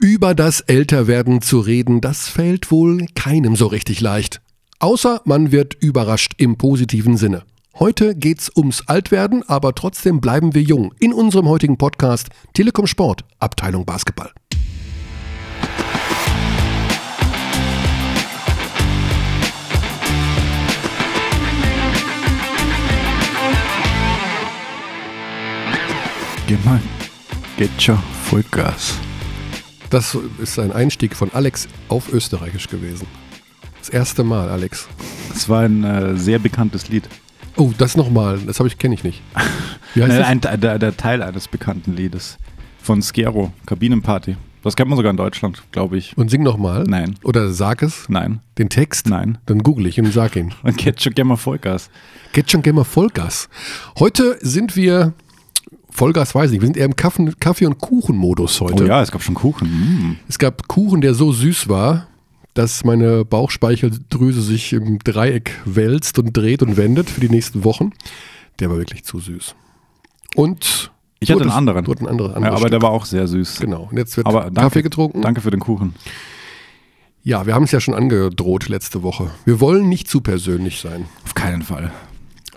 Über das Älterwerden zu reden, das fällt wohl keinem so richtig leicht. Außer man wird überrascht im positiven Sinne. Heute geht's ums Altwerden, aber trotzdem bleiben wir jung. In unserem heutigen Podcast Telekom Sport, Abteilung Basketball. Mal, geht schon Vollgas. Das ist ein Einstieg von Alex auf Österreichisch gewesen. Das erste Mal, Alex. Das war ein äh, sehr bekanntes Lied. Oh, das nochmal. Das habe ich kenne ich nicht. Wie heißt Nein, das? Ein, der, der, Teil eines bekannten Liedes von Skero, Kabinenparty. Das kennt man sogar in Deutschland, glaube ich. Und sing nochmal? Nein. Oder sag es? Nein. Den Text? Nein. Dann google ich und sag ihn. Und gerne mal Vollgas. Gerne mal Vollgas. Heute sind wir Vollgas weiß ich nicht. Wir sind eher im Kaffee- und Kuchen-Modus heute. Oh ja, es gab schon Kuchen. Mm. Es gab Kuchen, der so süß war, dass meine Bauchspeicheldrüse sich im Dreieck wälzt und dreht und wendet für die nächsten Wochen. Der war wirklich zu süß. Und ich hatte einen anderen. Du einen anderen, ja, aber Stück. der war auch sehr süß. Genau. Und jetzt wird aber danke, Kaffee getrunken. Danke für den Kuchen. Ja, wir haben es ja schon angedroht letzte Woche. Wir wollen nicht zu persönlich sein. Auf keinen Fall.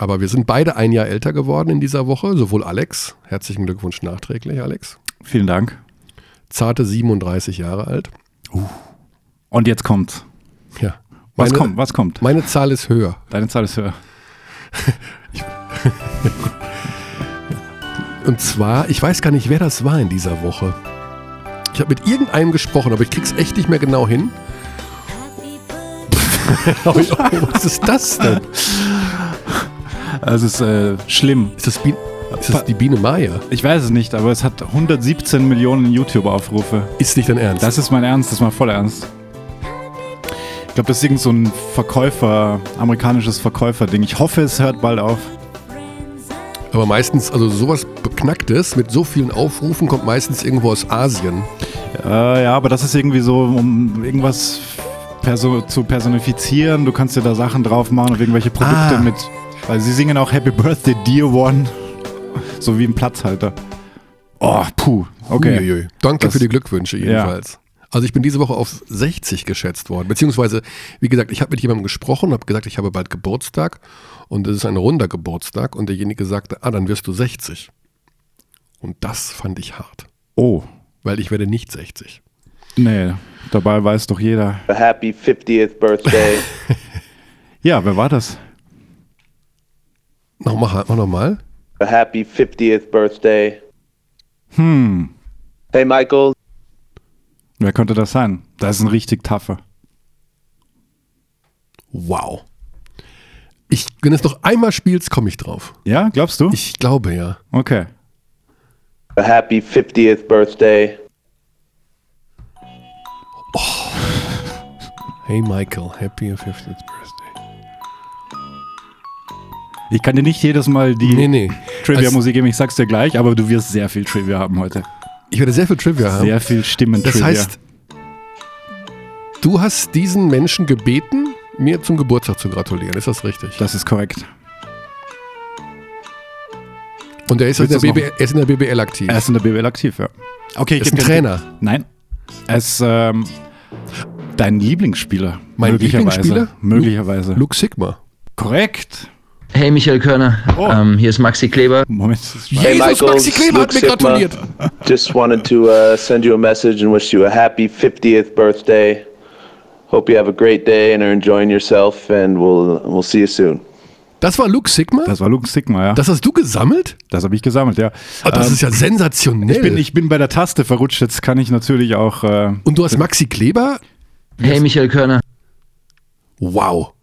Aber wir sind beide ein Jahr älter geworden in dieser Woche, sowohl Alex. Herzlichen Glückwunsch nachträglich, Alex. Vielen Dank. Zarte 37 Jahre alt. Uh. Und jetzt kommt. Ja. Meine, was kommt? Was kommt? Meine Zahl ist höher. Deine Zahl ist höher. Und zwar, ich weiß gar nicht, wer das war in dieser Woche. Ich habe mit irgendeinem gesprochen, aber ich krieg's echt nicht mehr genau hin. oh, was ist das denn? Es ist äh, schlimm. Ist das, Bi ist das die Biene Maya? Ich weiß es nicht, aber es hat 117 Millionen YouTube-Aufrufe. Ist nicht dein Ernst? Das ist mein Ernst, das ist mal voll ernst. Ich glaube, das ist irgend so ein Verkäufer, amerikanisches Verkäuferding. Ich hoffe, es hört bald auf. Aber meistens, also sowas Beknacktes mit so vielen Aufrufen kommt meistens irgendwo aus Asien. Äh, ja, aber das ist irgendwie so, um irgendwas perso zu personifizieren. Du kannst dir da Sachen drauf machen und irgendwelche Produkte ah. mit weil sie singen auch Happy Birthday Dear One. So wie ein Platzhalter. Oh, puh. Okay. Uiuiui. Danke das, für die Glückwünsche jedenfalls. Ja. Also ich bin diese Woche auf 60 geschätzt worden. Beziehungsweise, wie gesagt, ich habe mit jemandem gesprochen, habe gesagt, ich habe bald Geburtstag und es ist ein runder Geburtstag und derjenige sagte, ah, dann wirst du 60. Und das fand ich hart. Oh. Weil ich werde nicht 60. Nee, dabei weiß doch jeder. A happy 50th Birthday. ja, wer war das? Nochmal, mach nochmal. A happy 50th birthday. Hm. Hey Michael. Wer könnte das sein? Das ist ein richtig tougher. Wow. Ich, wenn es noch einmal spielst, komme ich drauf. Ja, glaubst du? Ich glaube ja. Okay. A happy 50th birthday. Oh. Hey Michael, happy 50th birthday. Ich kann dir nicht jedes Mal die nee, nee. Trivia-Musik geben, ich sag's dir gleich, aber du wirst sehr viel Trivia haben heute. Ich werde sehr viel Trivia haben. Sehr viel Stimmen-Trivia. Das heißt, du hast diesen Menschen gebeten, mir zum Geburtstag zu gratulieren. Ist das richtig? Das ist korrekt. Und er ist, in der, BBL, er ist in der BBL aktiv. Er ist in der BBL aktiv, ja. Okay, ich ist ein Trainer. Nein. Er ist ähm, dein Lieblingsspieler. Mein Lieblingsspieler? Möglicherweise. Luke Sigma. Korrekt. Hey Michael Körner, oh. ähm, hier ist Maxi Kleber. Moment. Hey Jesus, Michael, Maxi Kleber hat mir gratuliert. Just wanted to uh, send you a message and wish you a happy 50th birthday. Hope you have a great day and are enjoying yourself and we'll, we'll see you soon. Das war Luke Sigma? Das war Luke Sigma, ja. Das hast du gesammelt? Das habe ich gesammelt, ja. Oh, das ähm, ist ja sensationell. Ich bin, ich bin bei der Taste verrutscht, jetzt kann ich natürlich auch. Äh, Und du hast Maxi Kleber? Hey Michael Körner. Wow.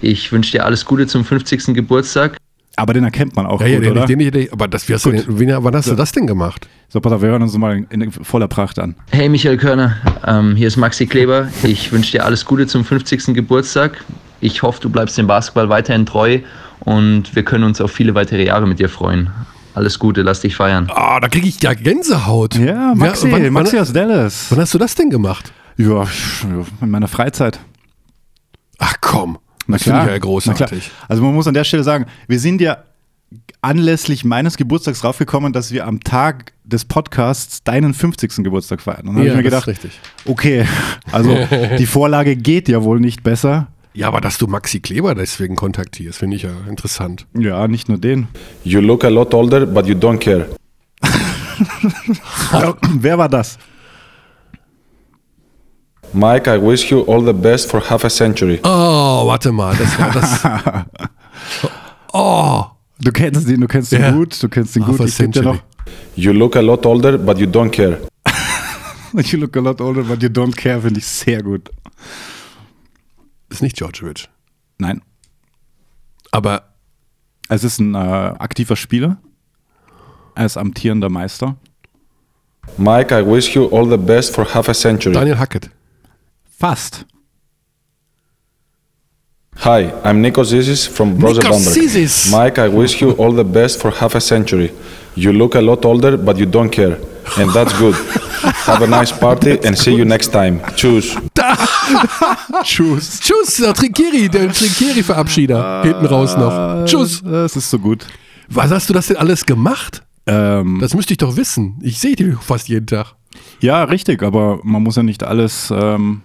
Ich wünsche dir alles Gute zum 50. Geburtstag. Aber den erkennt man auch ja, gut, ja, den, oder? Den, den, den, aber das, wie hast du den, wie, wann hast so. du das denn gemacht? So, pass auf, wir hören uns mal in, in voller Pracht an. Hey Michael Körner, ähm, hier ist Maxi Kleber. Ich wünsche dir alles Gute zum 50. Geburtstag. Ich hoffe, du bleibst dem Basketball weiterhin treu und wir können uns auf viele weitere Jahre mit dir freuen. Alles Gute, lass dich feiern. Ah, oh, da kriege ich ja Gänsehaut. Ja, Maxi, ja, wann, Maxi aus Dallas. Wann hast du das denn gemacht? Ja, in meiner Freizeit. Ach komm. Das finde ich ja großartig. Also man muss an der Stelle sagen, wir sind ja anlässlich meines Geburtstags draufgekommen, dass wir am Tag des Podcasts deinen 50. Geburtstag feiern. Und dann Ja, habe ich mir gedacht, richtig. okay, also die Vorlage geht ja wohl nicht besser. Ja, aber dass du Maxi Kleber deswegen kontaktierst, finde ich ja interessant. Ja, nicht nur den. You look a lot older, but you don't care. Wer war das? Mike, I wish you all the best for half a century. Oh, warte mal, das war das. Oh, Du kennst ihn, du kennst ihn Ja. gut, du kennst ihn Half gut. Ich kenn ja noch. century. You look a lot older, but you don't care. You look a lot older, but you don't care, finde ich sehr gut. ist nicht Djordjevic. Nein. Aber Es ist ein äh, aktiver Spieler. Er ist amtierender Meister. Mike, I wish you all the best for half a century. Daniel Hackett. Fast. Hi, I'm Nikos Zizis from Bamberg. Zizis. Mike, I wish you all the best for half a century. You look a lot older, but you don't care. And that's good. Have a nice party and see you next time. Tschüss. Tschüss. Tschüss, der Trinkeri, der Trinkeri-Verabschieder. Hinten raus noch. Tschüss. Das ist so gut. Was hast du das denn alles gemacht? Ähm, Das müsste ich doch wissen. Ich sehe dich fast jeden Tag. ja, richtig, aber man muss ja nicht alles. Ähm,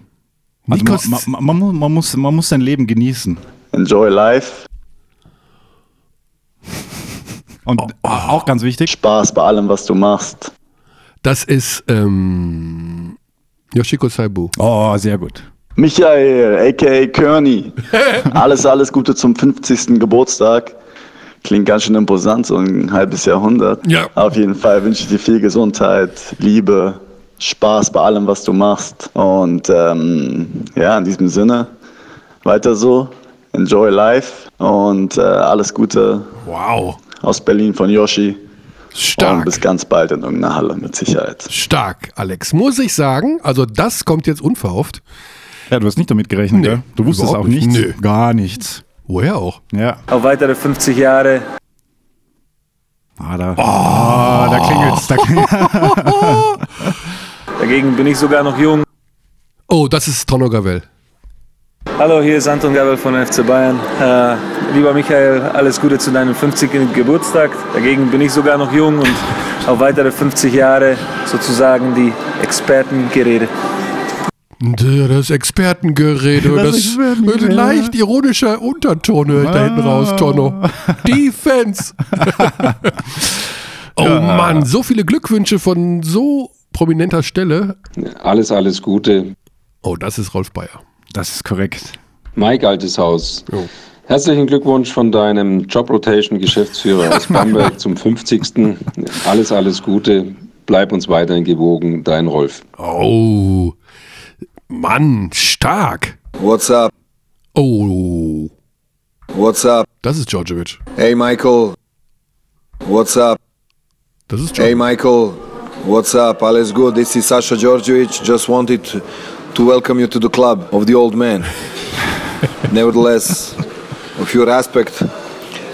also man, man, man, man, muss- man, muss, man muss sein Leben genießen. Enjoy life. Und auch ganz wichtig, Spaß bei allem, was du machst. Das ist ähm, Yoshiko Saibu. oh, sehr gut. Michael, aka Kearney. Alles, alles Gute zum 50. Geburtstag. Klingt ganz schön imposant, so ein halbes Jahrhundert. Ja. Auf jeden Fall wünsche ich dir viel Gesundheit, Liebe, Spaß bei allem, was du machst. Und ähm, ja, in diesem Sinne, weiter so. Enjoy life und äh, alles Gute Wow. aus Berlin von Yoshi. Und Stark. bis ganz bald in irgendeiner Halle mit Sicherheit. Stark, Alex. Muss ich sagen, also das kommt jetzt unverhofft. Ja, du hast nicht damit gerechnet, Nee, gell? Du wusstest auch nicht. nichts. Nö. Gar nichts. Woher auch? Ja. Auf weitere 50 Jahre. Ah, da, ah, da klingelt's. Da klingelt Dagegen bin ich sogar noch jung. Oh, das ist Tono Gavel. Hallo, hier ist Anton Gabel von FC Bayern. Äh, lieber Michael, alles Gute zu deinem 50. Geburtstag. Dagegen bin ich sogar noch jung und auf weitere 50 Jahre sozusagen die Expertengerede. Das Expertengerede, Das das, Expertengerede. leicht ironischer Unterton ich da hinten raus, Tono. Defense. oh Mann, so viele Glückwünsche von so prominenter Stelle. Alles, alles Gute. Oh, das ist Rolf Bayer. Das ist korrekt. Mike Altes Haus. Jo. Herzlichen Glückwunsch von deinem Job Rotation Geschäftsführer aus Bamberg zum 50. Alles, alles Gute. Bleib uns weiterhin gewogen. Dein Rolf. Oh, Mann, stark. What's up? Oh, What's up? das ist Djordjevic. Hey, Michael. What's up? Das ist Hey, Djordjevic. Michael. What's up? All is good. This is Sasha Georgievich. Just wanted to, to welcome you to the club of the old man. Nevertheless, of your aspect,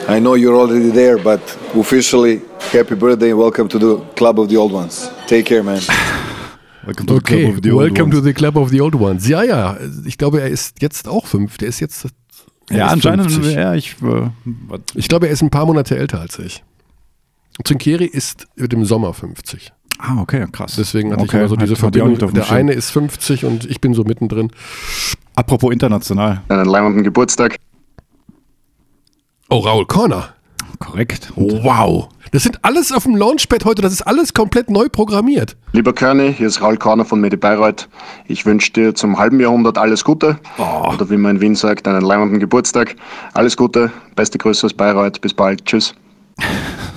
I know you're already there, but officially, happy birthday and welcome to the club of the old ones. Take care, man. Welcome to the Okay, Club of the Old welcome to Ones. the Club of the Old Ones. Ja, ja, ich glaube, er ist jetzt auch fünf. Der ist jetzt. er Ja, ist anscheinend. 50. Ja, ich. Äh, Ich glaube, er ist ein paar Monate älter als ich. Trinkieri ist wird im Sommer 50. ah, okay, krass. Deswegen hatte ich Okay, immer so diese ich Verbindung. dem Der Schirm. eine ist 50 und ich bin so mittendrin. Apropos international. Einen leibenden Geburtstag. Oh, Raul Corner. Korrekt. Wow. Das sind alles auf dem Launchpad heute. Das ist alles komplett neu programmiert. Lieber Körny, hier ist Raul Korner von Medi Bayreuth. Ich wünsche dir zum halben Jahrhundert alles Gute. Oder wie man in Wien sagt, einen leibenden Geburtstag. Alles Gute, beste Grüße aus Bayreuth. Bis bald. Tschüss.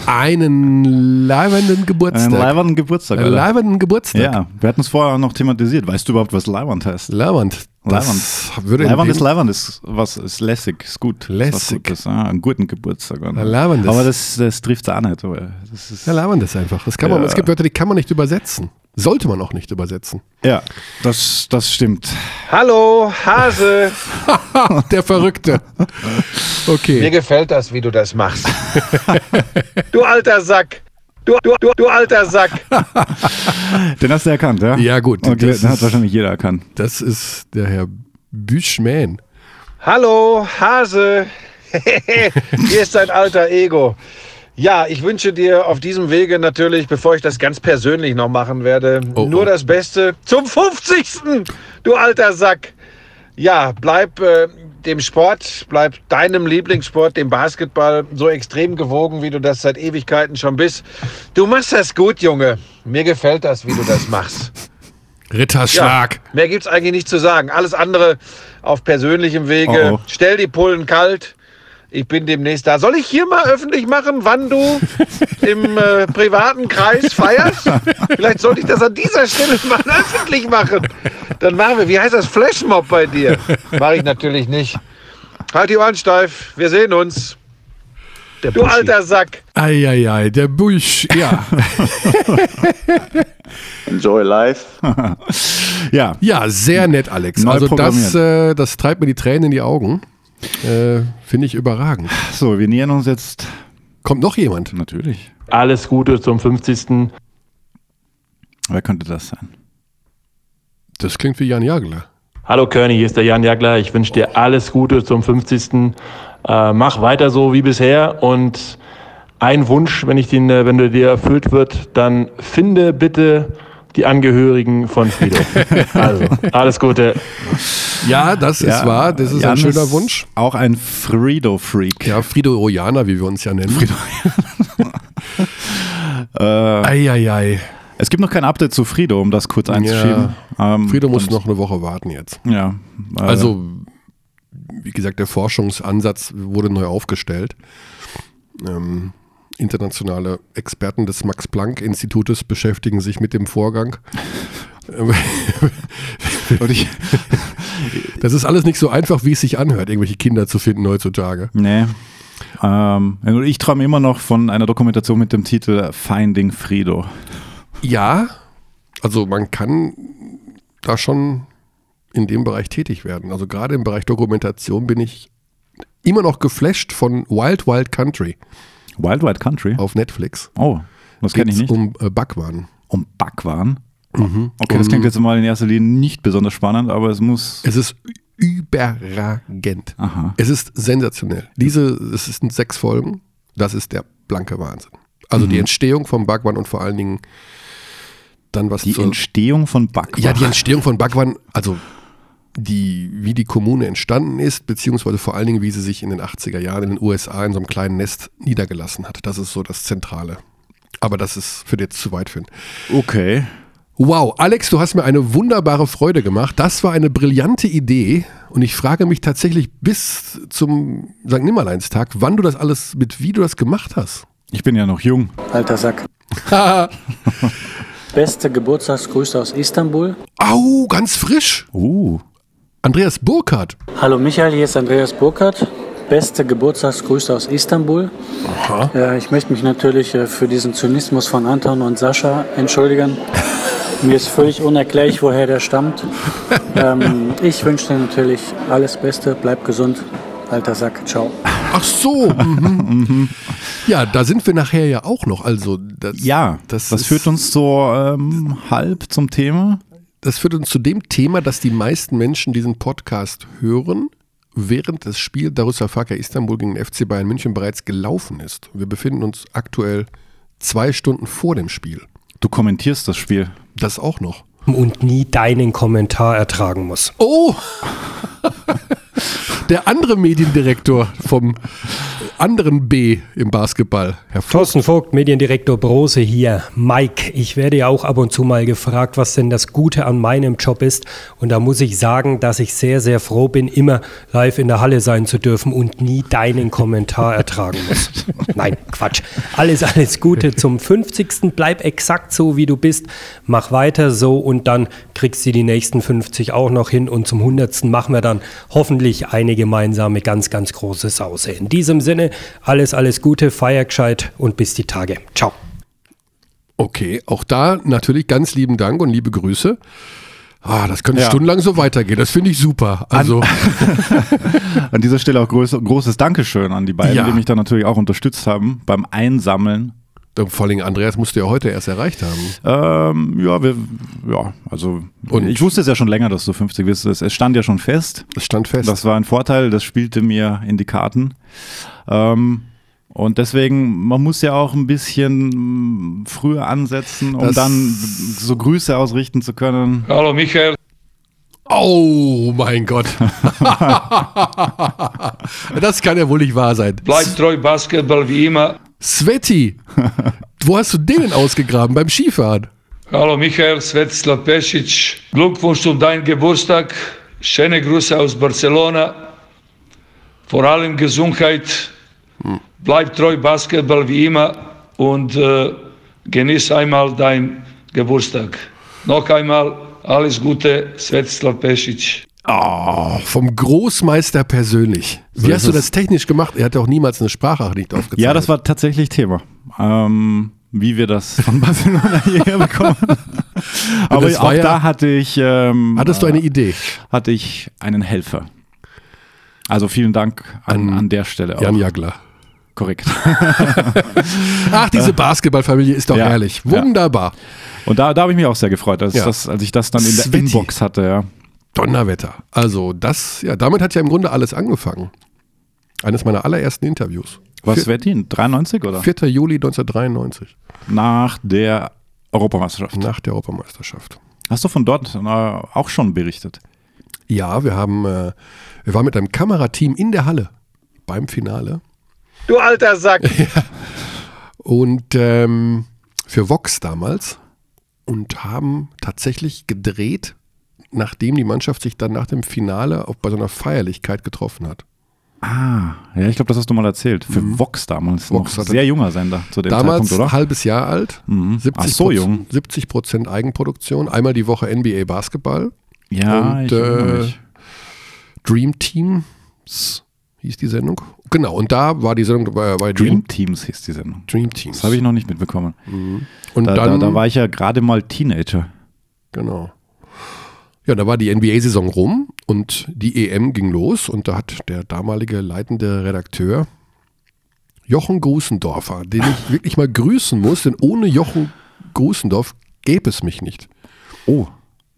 Einen leibenden Geburtstag. Einen leibernden Geburtstag. Einen leibenden Geburtstag. Ja, wir hatten es vorher noch thematisiert. Weißt du überhaupt, was Leiband heißt? Leibend. Das Leiband. würde Leiband ist Leiband, ist was ist lässig, ist gut. Lässig. Ist Gutes. Ah, einen guten Geburtstag. oder? Aber das, das trifft es auch nicht. Das ist, Ja, leibend ist einfach. Das kann man, Ja. Es gibt Wörter, die kann man nicht übersetzen. Sollte man auch nicht übersetzen. ja, das, das stimmt. Hallo, Hase. Der Verrückte. Mir Okay. gefällt das, wie du das machst. Du alter Sack. Du, du, du, du alter Sack. Den hast du erkannt, ja? Ja, gut. Okay, das den hat ist- wahrscheinlich jeder erkannt. Das ist der Herr Büschman. Hallo, Hase. Hier ist dein alter Ego. Ja, ich wünsche dir auf diesem Wege natürlich, bevor ich das ganz persönlich noch machen werde, Oh, nur oh. das Beste zum 50. Du alter Sack. Ja, bleib äh, dem Sport, bleib deinem Lieblingssport, dem Basketball, so extrem gewogen, wie du das seit Ewigkeiten schon bist. Du machst das gut, Junge. Mir gefällt das, wie du das machst. Ritterschlag. Ja, mehr gibt's eigentlich nicht zu sagen. Alles andere auf persönlichem Wege. Oh, oh. Stell die Pullen kalt. Ich bin demnächst da. Soll ich hier mal öffentlich machen, wann du im äh, privaten Kreis feierst? Vielleicht sollte ich das an dieser Stelle mal öffentlich machen. Dann machen wir, wie heißt das, Flashmob bei dir? Mache ich natürlich nicht. Halt die Ohren steif. Wir sehen uns. du alter Sack. Eieiei, der Busch, ja. Enjoy life. ja. Ja, sehr nett, Alex. Neu also das, äh, das treibt mir die Tränen in die Augen. Äh, Finde ich überragend. So, wir nähern uns jetzt. Kommt noch jemand? Natürlich. Alles Gute zum 50. Wer könnte das sein? Das klingt wie Jan Jagler. Hallo Körny, hier ist der Jan Jagler. Ich wünsche dir alles Gute zum 50. Äh, mach weiter so wie bisher und ein Wunsch, wenn ich den, äh, wenn du dir erfüllt wird, dann finde bitte die Angehörigen von Frido. also, alles Gute. Ja, das ist wahr. Das ist Jan ein schöner Wunsch. Auch ein Frido-Freak. Ja, Frido Rojaner, wie wir uns ja nennen. Frido. Äh, Eieiei. es gibt noch kein Update zu Frido, um das kurz einzuschieben. Ähm, Frido muss noch eine Woche warten jetzt. Ja. äh, Also, wie gesagt, der Forschungsansatz wurde neu aufgestellt. Ähm, internationale Experten des Max-Planck-Institutes beschäftigen sich mit dem Vorgang. Ich, das ist alles nicht so einfach, wie es sich anhört, irgendwelche Kinder zu finden heutzutage. Nee. Ähm, ich träume immer noch von einer Dokumentation mit dem Titel Finding Frido. Ja, also man kann da schon in dem Bereich tätig werden. Also gerade im Bereich Dokumentation bin ich immer noch geflasht von Wild Wild Country Wild Wild Country? auf Netflix. Oh, das kenne ich nicht. um äh, Backwaren. Um Backwaren? Mhm. Okay, das Um- klingt jetzt mal in erster Linie nicht besonders spannend, aber es muss. Es ist überragend. Aha. Es ist sensationell. Diese, es sind sechs Folgen. Das ist der blanke Wahnsinn. Also die Mhm. Entstehung vom Backwaren und vor allen Dingen dann was Die Entstehung von Backwaren. Ja, die Entstehung von Backwaren, also die, wie die Kommune entstanden ist, beziehungsweise vor allen Dingen, wie sie sich in den 80er Jahren in den USA in so einem kleinen Nest niedergelassen hat. Das ist so das Zentrale. Aber das ist für jetzt zu weit für ihn. Okay. Wow, Alex, du hast mir eine wunderbare Freude gemacht. Das war eine brillante Idee und ich frage mich tatsächlich bis zum St. Nimmerleinstag, wann du das alles, mit wie du das gemacht hast. Ich bin ja noch jung. Alter Sack. Beste Geburtstagsgrüße aus Istanbul. Au, ganz frisch. Uh. Andreas Burkhardt. Hallo Michael, hier ist Andreas Burkhardt. Beste Geburtstagsgrüße aus Istanbul. Äh, ich möchte mich natürlich äh, für diesen Zynismus von Anton und Sascha entschuldigen. Mir ist völlig unerklärlich, woher der stammt. ähm, ich wünsche dir natürlich alles Beste, bleib gesund. Alter Sack, ciao. Ach so. Mhm. ja, da sind wir nachher ja auch noch. Also das, Ja, das, das, führt uns so ähm, halb zum Thema. Das führt uns zu dem Thema, dass die meisten Menschen diesen Podcast hören, während das Spiel Darüsafaka Istanbul gegen den FC Bayern München bereits gelaufen ist. Wir befinden uns aktuell zwei Stunden vor dem Spiel. Du kommentierst das Spiel. Das auch noch. Und nie deinen Kommentar ertragen muss. Oh! Der andere Mediendirektor vom anderen B im Basketball, Herr Vogt. Thorsten Vogt, Mediendirektor Brose hier. Mike, ich werde ja auch ab und zu mal gefragt, was denn das Gute an meinem Job ist. Und da muss ich sagen, dass ich sehr, sehr froh bin, immer live in der Halle sein zu dürfen und nie deinen Kommentar ertragen muss. Nein, Quatsch. Alles, alles Gute zum 50. Bleib exakt so, wie du bist. Mach weiter so und dann kriegst du die nächsten 50 auch noch hin. Und zum 100. machen wir dann hoffentlich eine gemeinsame, ganz, ganz große Sause. In diesem Sinne, alles, alles Gute, feier gescheit und bis die Tage. Ciao. Okay, auch da natürlich ganz lieben Dank und liebe Grüße. Ah, das könnte Ja. stundenlang so weitergehen. Das finde ich super. Also, An dieser Stelle auch groß, großes Dankeschön an die beiden, Ja. die mich da natürlich auch unterstützt haben beim Einsammeln. Vor allem Andreas musste ja heute erst erreicht haben. Ähm, ja, wir, ja, also Und- ich wusste es ja schon länger, dass du 50 bist. Es, stand ja schon fest. Es stand fest. Das war ein Vorteil, das spielte mir in die Karten. Ähm, Und deswegen, man muss ja auch ein bisschen mm, früher ansetzen, um Das- dann so Grüße ausrichten zu können. Hallo Michael. Oh mein Gott. das kann ja wohl nicht wahr sein. Bleib treu Basketball wie immer. Sveti, wo hast du den denn ausgegraben? Beim Skifahren? Hallo Michael, Svetislav Pešić. Glückwunsch zu deinem Geburtstag. Schöne Grüße aus Barcelona. Vor allem Gesundheit. Bleib treu Basketball wie immer und äh, genieß einmal deinen Geburtstag. Noch einmal alles Gute, Svetislav Pešić. Oh, vom Großmeister persönlich. So Wie ist hast du das technisch gemacht? Er hat auch niemals eine Sprachnachricht aufgezeichnet. Ja, das war tatsächlich Thema. Ähm, wie wir das von Barcelona hierher bekommen. Aber auch ja- da hatte ich. Ähm, Hattest du eine Idee? Hatte ich einen Helfer. Also vielen Dank an, an der Stelle. Jan auch. Jagler. Korrekt. Ach, diese Basketballfamilie ist doch Ja. herrlich. Ja. Wunderbar. Und da, da habe ich mich auch sehr gefreut, als, Ja. das, als ich das dann in der. Inbox hatte. Ja. Donnerwetter. Also das, ja, damit hat ja im Grunde alles angefangen. Eines meiner allerersten Interviews. Was Vier- Svetin? 93 oder? 4. Juli 1993. Nach der Europameisterschaft. Nach der Europameisterschaft. Hast du von dort äh, auch schon berichtet? Ja, wir haben, äh, wir waren mit einem Kamerateam in der Halle beim Finale Du alter Sack. und ähm, für Vox damals und haben tatsächlich gedreht, nachdem die Mannschaft sich dann nach dem Finale auch bei so einer Feierlichkeit getroffen hat. Ah, ja, ich glaube, das hast du mal erzählt. Für Vox damals. Mhm. Vox noch sehr junger Sender zu dem Damals Zeitpunkt, oder? halbes Jahr alt, Mhm. 70 Ach so jung. 70 Prozent Eigenproduktion, einmal die Woche NBA Basketball. Ja, und ich äh. Dream Teams hieß die Sendung. Genau, und da war die Sendung bei, bei Dream Teams hieß die Sendung. Dream Teams. Das habe ich noch nicht mitbekommen. Und da, dann, da, da war ich ja gerade mal Teenager. Genau. Ja, da war die NBA-Saison rum und die EM ging los und da hat der damalige leitende Redakteur Jochen Grusendorfer, den ich wirklich mal grüßen muss, denn ohne Jochen Grusendorf gäbe es mich nicht. Oh,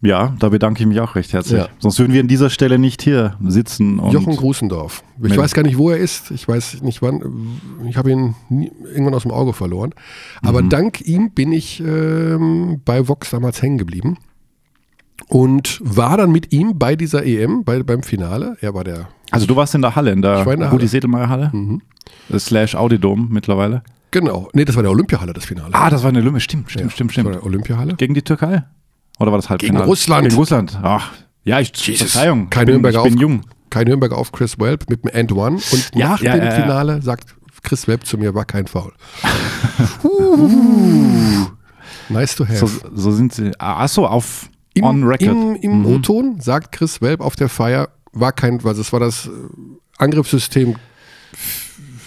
ja, da bedanke ich mich auch recht herzlich. Ja. Sonst würden wir an dieser Stelle nicht hier sitzen. Jochen Grusendorf. Ich weiß gar nicht, wo er ist. Ich weiß nicht wann. Ich habe ihn nie, irgendwann aus dem Auge verloren. Aber Mhm. dank ihm bin ich ähm, bei Vox damals hängen geblieben. Und war dann mit ihm bei dieser EM, bei, beim Finale. Er war der. Also du warst in der Halle, in der der Rudi. Sedelmeier Halle, slash Audidom mittlerweile. Genau. Nee, das war der Olympiahalle, das Finale. Ah, das war eine Lümme, stimmt, stimmt, stimmt, Das war stimmt. der Olympiahalle. Gegen die Türkei? Oder war das Halbfinale? Gegen Russland. Gegen Russland. Ach, ja, ich, Verzeihung. Kein ich bin, Nürnberger ich bin auf, jung. Kein Nürnberger auf Chris Welp mit dem And One. Und Ja, nach ja, dem ja, ja. Finale sagt Chris Welp zu mir, war kein Foul. uh, nice to have. So, so sind sie. Ah, Achso, auf Im, on record. Im, im Mhm. O-Ton sagt Chris Welp auf der Feier, war kein, also es war das äh, Angriffssystem,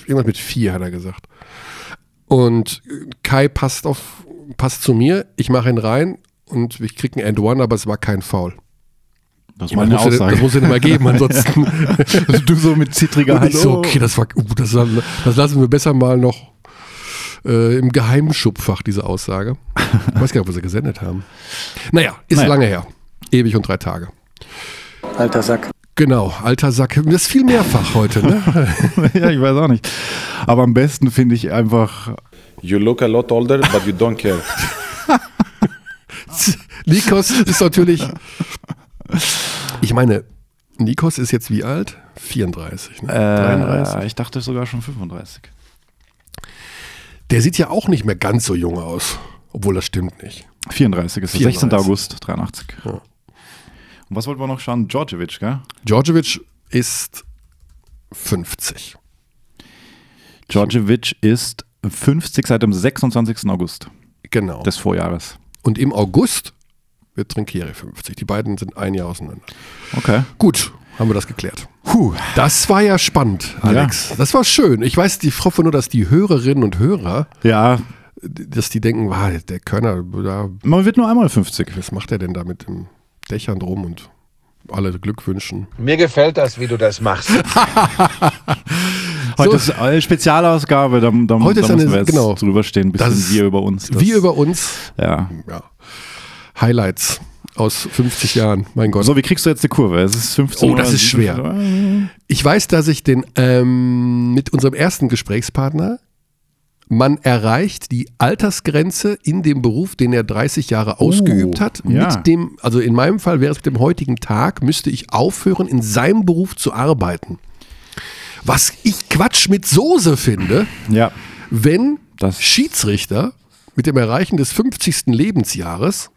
irgendwas mit vier, hat er gesagt. Und äh, Kai passt auf, passt zu mir, ich mache ihn rein und ich kriege einen End-One, aber es war kein Foul. Das war eine muss ja- Aussage. Das muss ja nicht mal geben, ansonsten. du so mit zittriger Hand. ich so, okay, das war, uh, das, war- das lassen wir besser mal noch äh, im Geheimschubfach, diese Aussage. Ich weiß gar nicht, ob wir sie gesendet haben. Naja, ist Naja. lange her. Ewig und drei Tage. Alter Sack. Genau, alter Sack. Das ist viel mehrfach heute, ne? ja, ich weiß auch nicht. Aber am besten finde ich einfach. You look a lot older, but you don't care. Nikos ist natürlich. Ich meine, Nikos ist jetzt wie alt? 34, ne? 33. Äh, ich dachte sogar schon 35. Der sieht ja auch nicht mehr ganz so jung aus. Obwohl das stimmt nicht. 34 ist es. 34. 16. August 83. Ja. Und was wollten wir noch schauen? Djordjevic, gell? Djordjevic ist 50. Djordjevic ist 50 seit dem 26. August Genau. des Vorjahres. Und im August wird Trinkieri 50. Die beiden sind ein Jahr auseinander. Okay. Gut, haben wir das geklärt. Puh. Das war ja spannend, Alex. Das war schön. Ich weiß, ich hoffe nur, dass die Hörerinnen und Hörer, Ja, dass die denken, wow, der Körner, da, man wird nur einmal 50. was macht er denn da mit den Dächern drum und alle Glück wünschen. Mir gefällt das, wie du das machst. Heute So. ist eine Spezialausgabe, da, da, Heute da ist eine- müssen wir jetzt genau. drüber stehen, ein bisschen wir über uns. Das- Wir über uns, Ja. ja. Highlights aus 50 Jahren, mein Gott. So, wie kriegst du jetzt die Kurve? Es ist 15 Oh, das ist schwer. Ich weiß, dass ich den ähm, mit unserem ersten Gesprächspartner man erreicht die Altersgrenze in dem Beruf, den er 30 Jahre ausgeübt hat. ja. Mit dem, also in meinem Fall wäre es mit dem heutigen Tag, müsste ich aufhören, in seinem Beruf zu arbeiten. Was ich Quatsch mit Soße finde, Ja. wenn Schiedsrichter mit dem Erreichen des 50. Lebensjahres,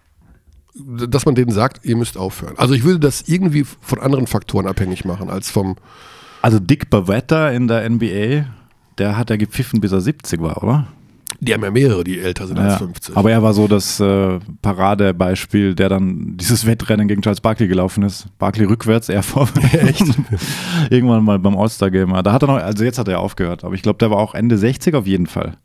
dass man denen sagt, ihr müsst aufhören. Also ich würde das irgendwie von anderen Faktoren abhängig machen, als vom Also Dick Bavetta in der NBA, der hat ja gepfiffen, bis er 70 war, oder? Die haben ja mehrere, die älter sind als 50. Aber er war so das äh, Paradebeispiel, der dann dieses Wettrennen gegen Charles Barkley gelaufen ist. Barkley rückwärts, er vorwärts. Echt? Irgendwann mal beim All-Star-Game. Da hat er noch, also jetzt hat er aufgehört, aber ich glaube, der war auch Ende 60 auf jeden Fall.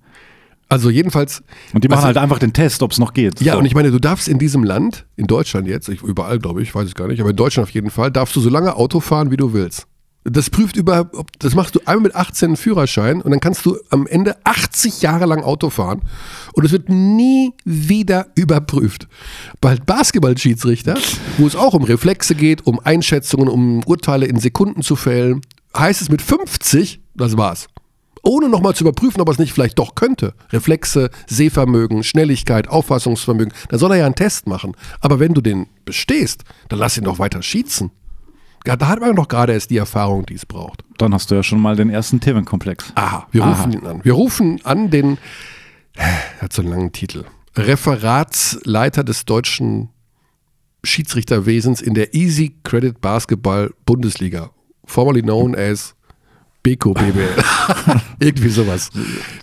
Also jedenfalls. Und die machen Also- halt einfach den Test, ob es noch geht. Ja, So. und ich meine, du darfst in diesem Land, in Deutschland jetzt, ich, überall glaube ich, weiß ich gar nicht, aber in Deutschland auf jeden Fall, darfst du so lange Auto fahren, wie du willst. Das prüft über, das machst du einmal mit 18 einen Führerschein und dann kannst du am Ende 80 Jahre lang Auto fahren und es wird nie wieder überprüft. Bei Basketballschiedsrichter, wo es auch um Reflexe geht, um Einschätzungen, um Urteile in Sekunden zu fällen, heißt es mit 50, das war's. Ohne nochmal zu überprüfen, ob er es nicht vielleicht doch könnte. Reflexe, Sehvermögen, Schnelligkeit, Auffassungsvermögen. Da soll er ja einen Test machen. Aber wenn du den bestehst, dann lass ihn doch weiter schießen. Da hat man doch gerade erst die Erfahrung, die es braucht. Dann hast du ja schon mal den ersten Themenkomplex. Aha, wir rufen ihn an. Wir rufen an den, er hat so einen langen Titel, Referatsleiter des deutschen Schiedsrichterwesens in der Easy Credit Basketball Bundesliga, formerly known as Beko BBL. Irgendwie sowas.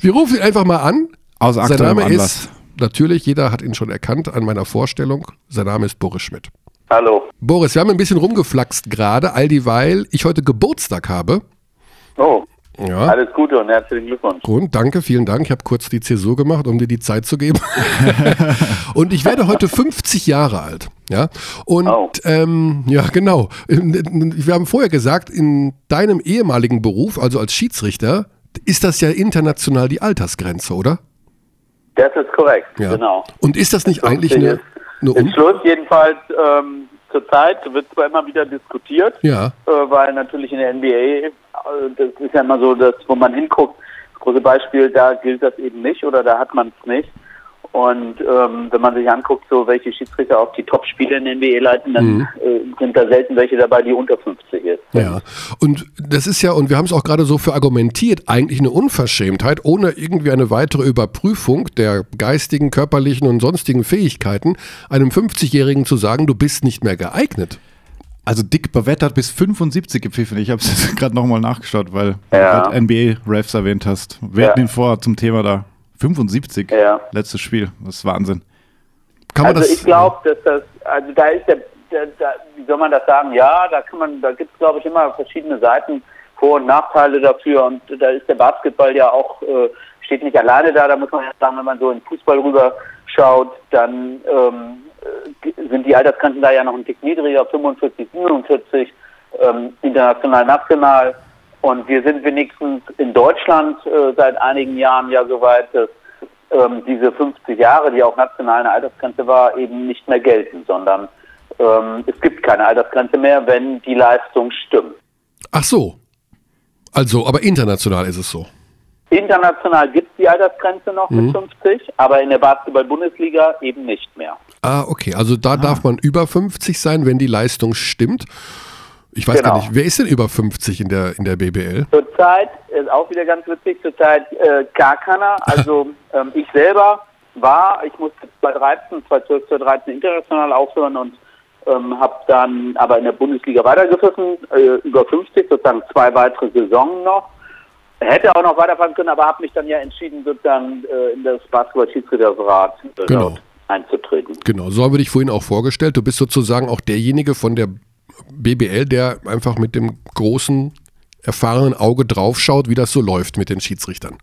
Wir rufen ihn einfach mal an. Aus Sein aktuellem Name Anlass. ist, natürlich, jeder hat ihn schon erkannt an meiner Vorstellung. Sein Name ist Boris Schmidt. Hallo. Boris, wir haben ein bisschen rumgeflaxt gerade, all dieweil ich heute Geburtstag habe. Oh, Ja. alles Gute und herzlichen Glückwunsch. Grund, danke, vielen Dank. Ich habe kurz die Zäsur gemacht, um dir die Zeit zu geben. und ich werde heute 50 Jahre alt. Ja, und ähm, ja, genau. Wir haben vorher gesagt, in deinem ehemaligen Beruf, also als Schiedsrichter, ist das ja international die Altersgrenze, oder? Das ist korrekt, Ja. genau. Und ist das nicht eigentlich eine, eine Ist Schluss jedenfalls ähm, zurzeit wird zwar immer wieder diskutiert, Ja. äh, weil natürlich in der NBA, äh, das ist ja immer so, dass wo man hinguckt, das große Beispiel, da gilt das eben nicht oder da hat man es nicht. Und ähm, wenn man sich anguckt, so welche Schiedsrichter auch die Top-Spiele in der NBA leiten, dann Mhm. äh, sind da selten welche dabei, die unter 50 ist. Ja, und das ist ja, und wir haben es auch gerade so für argumentiert, eigentlich eine Unverschämtheit, ohne irgendwie eine weitere Überprüfung der geistigen, körperlichen und sonstigen Fähigkeiten, einem 50-Jährigen zu sagen, du bist nicht mehr geeignet. Also Dick Bavetta hat bis 75 gepfiffen. Ich habe es gerade nochmal nachgeschaut, weil Ja. du gerade NBA-Refs erwähnt hast. Wir Ja. hatten ihn vor zum Thema da. 75, letztes Spiel. Das ist Wahnsinn. also ich glaube, dass das, also da ist der, der, da, wie soll man das sagen? Ja, da kann man, da gibt es glaube ich immer verschiedene Seiten, Vor- und Nachteile dafür und da ist der Basketball ja auch, äh, steht nicht alleine da, da muss man ja sagen, wenn man so in Fußball rüber schaut, dann ähm, äh, sind die Altersgrenzen da ja noch ein Tick niedriger, 45, 47, ähm, international, national. Und wir sind wenigstens in Deutschland äh, seit einigen Jahren ja so weit, dass ähm, diese 50 Jahre, die auch national eine Altersgrenze war, eben nicht mehr gelten, sondern ähm, es gibt keine Altersgrenze mehr, wenn die Leistung stimmt. Ach so. Also, aber international ist es so. International gibt es die Altersgrenze noch Mhm. mit 50, aber in der Basketball-Bundesliga eben nicht mehr. Ah, okay. Also da darf man über 50 sein, wenn die Leistung stimmt. Ich weiß gar Genau. nicht, wer ist denn über 50 in der, in der BBL? Zurzeit ist auch wieder ganz witzig, zurzeit äh, gar keiner. Also ähm, ich selber war, ich musste 2013, 2012, 2013 international aufhören und ähm, habe dann aber in der Bundesliga weitergepfiffen, äh, über 50, sozusagen zwei weitere Saisonen noch. Hätte auch noch weiterfahren können, aber habe mich dann ja entschieden, sozusagen äh, in das Basketball-Schiedsrichterrat äh, Genau. einzutreten. Genau, so haben wir dich vorhin auch vorgestellt. Du bist sozusagen auch derjenige von der BBL, der einfach mit dem großen, erfahrenen Auge draufschaut, wie das so läuft mit den Schiedsrichtern.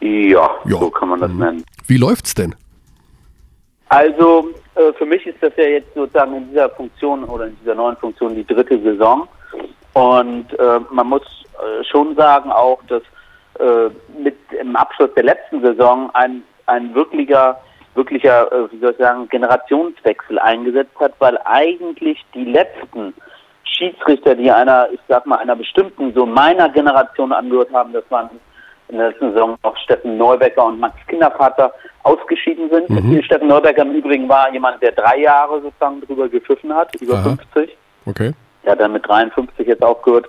Ja, so kann man das nennen. Wie läuft's denn? Also äh, für mich ist das ja jetzt sozusagen in dieser Funktion oder in dieser neuen Funktion die dritte Saison. Und äh, man muss äh, schon sagen auch, dass äh, mit dem Abschluss der letzten Saison ein, ein wirklicher, wirklicher, äh, wie soll ich sagen, Generationswechsel eingesetzt hat, weil eigentlich die letzten Schiedsrichter, die einer, ich sag mal, einer bestimmten, so meiner Generation angehört haben, das waren in der letzten Saison noch Steffen Neubecker und Max Kindervater ausgeschieden sind. Mhm. Steffen Neubecker im Übrigen war jemand, der drei Jahre sozusagen drüber gepfiffen hat, über Aha. 50. Okay. Der hat dann mit 53 jetzt aufgehört,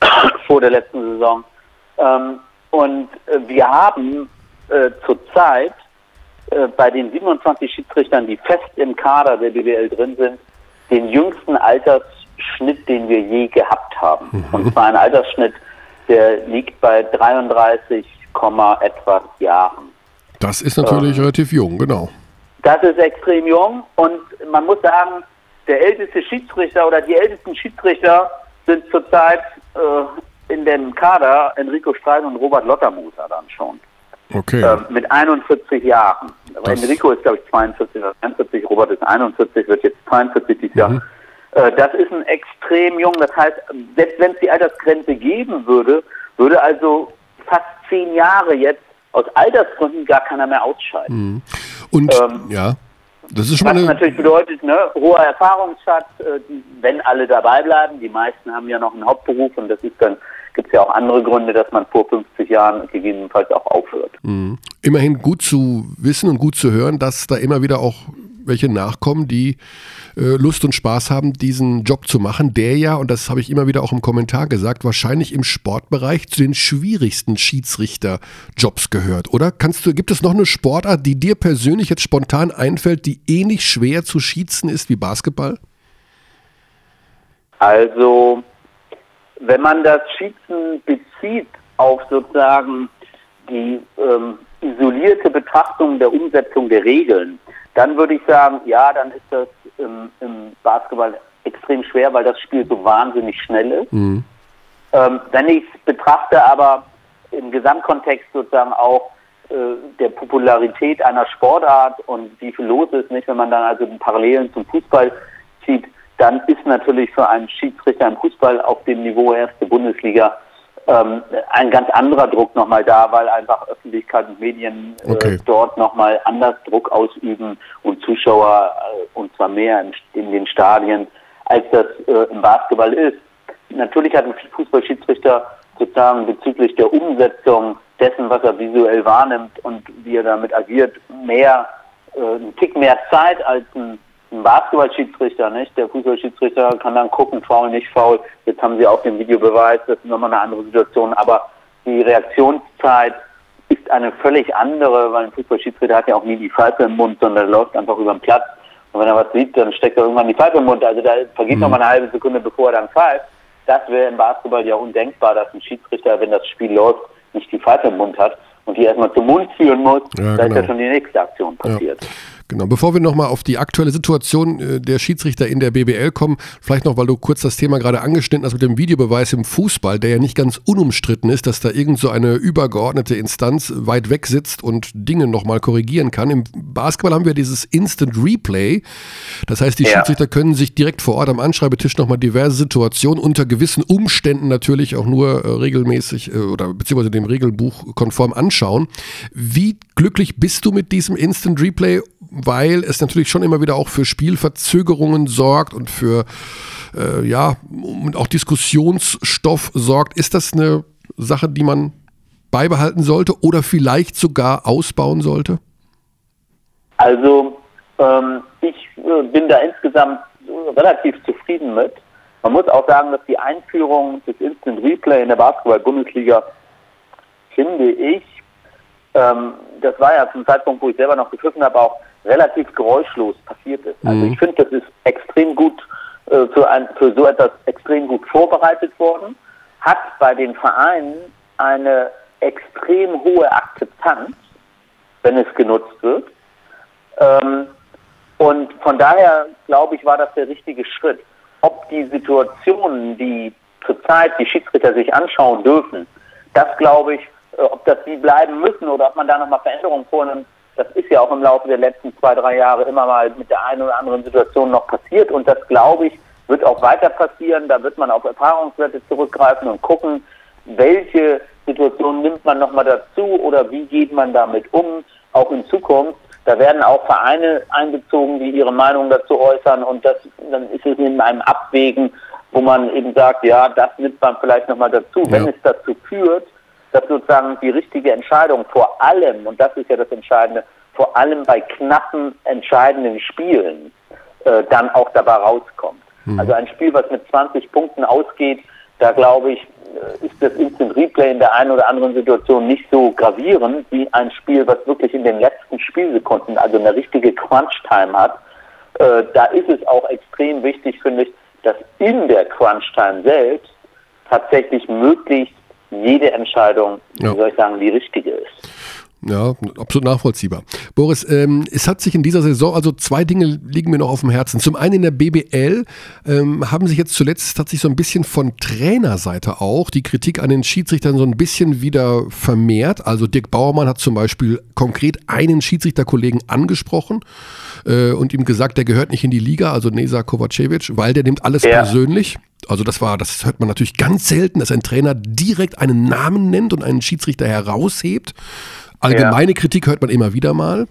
vor der letzten Saison. Ähm, und äh, wir haben äh, zurzeit äh, bei den 27 Schiedsrichtern, die fest im Kader der BWL drin sind, den jüngsten Altersschnitt, den wir je gehabt haben. Mhm. Und zwar ein Altersschnitt, der liegt bei 33, etwas Jahren. Das ist natürlich ähm, relativ jung, genau. Das ist extrem jung und man muss sagen, der älteste Schiedsrichter oder die ältesten Schiedsrichter sind zurzeit äh, in dem Kader Enrico Strein und Robert Lottermoser dann schon. Okay. Ähm, mit 41 Jahren. Aber Enrico ist, glaube ich, 42 oder 43, Robert ist 41, wird jetzt 42 dieses Jahr. Mhm. Äh, das ist ein extrem jung. Das heißt, selbst wenn es die Altersgrenze geben würde, würde also fast zehn Jahre jetzt aus Altersgründen gar keiner mehr ausscheiden. Mhm. Und ähm, ja. Das ist schon Was natürlich bedeutet, ne, hoher Erfahrungsschatz, äh, wenn alle dabei bleiben. Die meisten haben ja noch einen Hauptberuf und das ist dann, gibt es ja auch andere Gründe, dass man vor 50 Jahren gegebenenfalls auch aufhört. Mhm. Immerhin gut zu wissen und gut zu hören, dass da immer wieder auch welche nachkommen, die äh, Lust und Spaß haben, diesen Job zu machen, der ja, und das habe ich immer wieder auch im Kommentar gesagt, wahrscheinlich im Sportbereich zu den schwierigsten Schiedsrichterjobs gehört, oder? Kannst du, gibt es noch eine Sportart, die dir persönlich jetzt spontan einfällt, die ähnlich schwer zu schießen ist wie Basketball? Also, wenn man das Schießen bezieht auf sozusagen die ähm, isolierte Betrachtung der Umsetzung der Regeln, dann würde ich sagen, ja, dann ist das im, im Basketball extrem schwer, weil das Spiel so wahnsinnig schnell ist. Mhm. Ähm, wenn ich es betrachte, aber im Gesamtkontext sozusagen auch äh, der Popularität einer Sportart und wie viel los ist, nicht, wenn man dann also Parallelen zum Fußball zieht, dann ist natürlich für einen Schiedsrichter im Fußball auf dem Niveau erste Bundesliga ähm, ein ganz anderer Druck nochmal da, weil einfach Öffentlichkeit und Medien äh, okay. dort nochmal anders Druck ausüben und Zuschauer äh, und zwar mehr in, in, den Stadien, als das äh, im Basketball ist. Natürlich hat ein Fußballschiedsrichter sozusagen bezüglich der Umsetzung dessen, was er visuell wahrnimmt und wie er damit agiert, mehr, äh, einen Tick mehr Zeit als ein ein Basketballschiedsrichter, nicht? Der Fußballschiedsrichter kann dann gucken, faul, nicht faul. Jetzt haben sie auch den Videobeweis, das ist nochmal eine andere Situation. Aber die Reaktionszeit ist eine völlig andere, weil ein Fußballschiedsrichter hat ja auch nie die Pfeife im Mund, sondern läuft einfach über den Platz. Und wenn er was sieht, dann steckt er irgendwann die Pfeife im Mund. Also da vergeht mhm. noch mal eine halbe Sekunde, bevor er dann pfeift. Das wäre im Basketball ja undenkbar, dass ein Schiedsrichter, wenn das Spiel läuft, nicht die Pfeife im Mund hat und die erstmal zum Mund führen muss. Ja, da genau. ist ja genau. schon die nächste Aktion passiert. Ja. Genau, bevor wir nochmal auf die aktuelle Situation äh, der Schiedsrichter in der BBL kommen, vielleicht noch, weil du kurz das Thema gerade angeschnitten hast mit dem Videobeweis im Fußball, der ja nicht ganz unumstritten ist, dass da irgend so eine übergeordnete Instanz weit weg sitzt und Dinge nochmal korrigieren kann. Im Basketball haben wir dieses Instant Replay. Das heißt, die ja. Schiedsrichter können sich direkt vor Ort am Anschreibetisch nochmal diverse Situationen unter gewissen Umständen natürlich auch nur äh, regelmäßig äh, oder beziehungsweise dem Regelbuch konform anschauen. Wie glücklich bist du mit diesem Instant Replay weil es natürlich schon immer wieder auch für Spielverzögerungen sorgt und für äh, ja und auch Diskussionsstoff sorgt. Ist das eine Sache, die man beibehalten sollte oder vielleicht sogar ausbauen sollte? Also ähm, ich äh, bin da insgesamt relativ zufrieden mit. Man muss auch sagen, dass die Einführung des Instant Replay in der Basketball-Bundesliga, finde ich, ähm, das war ja zum Zeitpunkt, wo ich selber noch gepfiffen habe, auch relativ geräuschlos passiert ist. Also mhm. ich finde, das ist extrem gut äh, für, ein, für so etwas extrem gut vorbereitet worden, hat bei den Vereinen eine extrem hohe Akzeptanz, wenn es genutzt wird. Ähm, und von daher, glaube ich, war das der richtige Schritt. Ob die Situationen, die zurzeit die Schiedsrichter sich anschauen dürfen, das glaube ich, äh, ob das die bleiben müssen oder ob man da nochmal Veränderungen vornimmt, das ist ja auch im Laufe der letzten zwei, drei Jahre immer mal mit der einen oder anderen Situation noch passiert und das glaube ich wird auch weiter passieren. Da wird man auf Erfahrungswerte zurückgreifen und gucken, welche Situationen nimmt man nochmal dazu oder wie geht man damit um, auch in Zukunft. Da werden auch Vereine einbezogen, die ihre Meinung dazu äußern und das, dann ist es in einem Abwägen, wo man eben sagt, ja, das nimmt man vielleicht nochmal dazu. Ja. Wenn es dazu führt, dass sozusagen die richtige Entscheidung vor allem, und das ist ja das Entscheidende, vor allem bei knappen, entscheidenden Spielen äh, dann auch dabei rauskommt. Mhm. Also ein Spiel, was mit 20 Punkten ausgeht, da glaube ich, äh, ist das Instant Replay in der einen oder anderen Situation nicht so gravierend wie ein Spiel, was wirklich in den letzten Spielsekunden, also eine richtige Crunch-Time hat. Äh, da ist es auch extrem wichtig, finde ich, dass in der Crunch-Time selbst tatsächlich möglichst jede Entscheidung, ja. wie soll ich sagen, die richtige ist. Ja, absolut nachvollziehbar. Boris, ähm, es hat sich in dieser Saison, also zwei Dinge liegen mir noch auf dem Herzen. Zum einen in der BBL ähm, haben sich jetzt zuletzt, hat sich so ein bisschen von Trainerseite auch die Kritik an den Schiedsrichtern so ein bisschen wieder vermehrt. Also Dirk Bauermann hat zum Beispiel konkret einen Schiedsrichterkollegen angesprochen äh, und ihm gesagt, der gehört nicht in die Liga, also Nesa Kovacevic, weil der nimmt alles ja. persönlich. Also das war, das hört man natürlich ganz selten, dass ein Trainer direkt einen Namen nennt und einen Schiedsrichter heraushebt. Allgemeine ja. Kritik hört man immer wieder mal.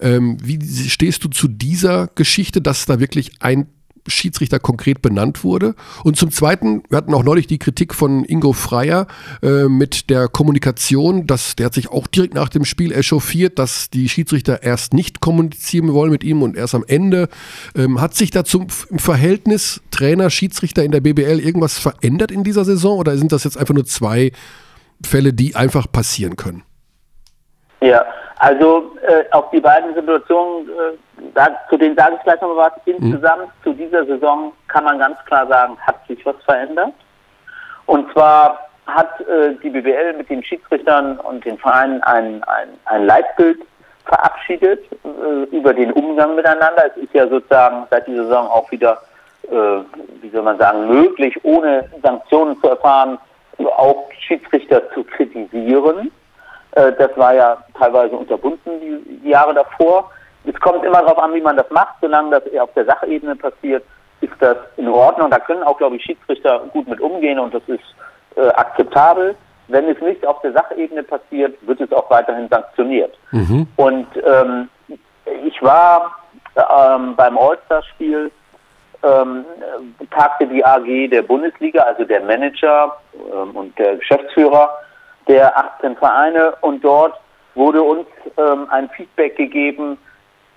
Ähm, wie stehst du zu dieser Geschichte, dass da wirklich ein Schiedsrichter konkret benannt wurde. Und zum Zweiten, wir hatten auch neulich die Kritik von Ingo Freier äh, mit der Kommunikation, dass der hat sich auch direkt nach dem Spiel echauffiert, dass die Schiedsrichter erst nicht kommunizieren wollen mit ihm und erst am Ende. Ähm, hat sich da zum Verhältnis Trainer-Schiedsrichter in der BBL irgendwas verändert in dieser Saison oder sind das jetzt einfach nur zwei Fälle, die einfach passieren können? Ja, also äh, auf die beiden Situationen, äh, zu denen sage ich gleich noch was. Mhm. Insgesamt zu dieser Saison kann man ganz klar sagen, hat sich was verändert. Und zwar hat äh, die BWL mit den Schiedsrichtern und den Vereinen ein, ein, ein Leitbild verabschiedet äh, über den Umgang miteinander. Es ist ja sozusagen seit dieser Saison auch wieder, äh, wie soll man sagen, möglich, ohne Sanktionen zu erfahren, auch Schiedsrichter zu kritisieren. Äh, das war ja teilweise unterbunden die Jahre davor. Es kommt immer darauf an, wie man das macht. Solange das eher auf der Sachebene passiert, ist das in Ordnung. Da können auch, glaube ich, Schiedsrichter gut mit umgehen und das ist äh, akzeptabel. Wenn es nicht auf der Sachebene passiert, wird es auch weiterhin sanktioniert. Mhm. Und ähm, ich war ähm, beim All-Star-Spiel, ähm, tagte die AG der Bundesliga, also der Manager ähm, und der Geschäftsführer der 18 Vereine und dort wurde uns ähm, ein Feedback gegeben,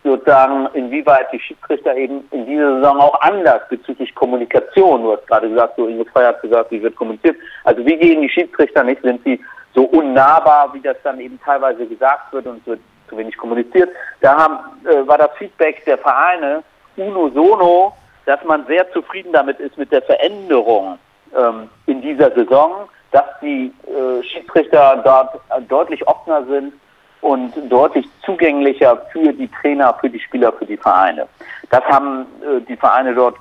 sozusagen, inwieweit die Schiedsrichter eben in dieser Saison auch anders bezüglich Kommunikation, du hast gerade gesagt, so Ingo Frey hat gesagt, wie wird kommuniziert, also wie gehen die Schiedsrichter nicht, sind sie so unnahbar, wie das dann eben teilweise gesagt wird und wird zu wenig kommuniziert. Da haben, äh, war das Feedback der Vereine uno sono, dass man sehr zufrieden damit ist mit der Veränderung ähm, in dieser Saison dass die äh, Schiedsrichter dort äh, deutlich offener sind und deutlich zugänglicher für die Trainer, für die Spieler, für die Vereine. Das haben äh, die Vereine dort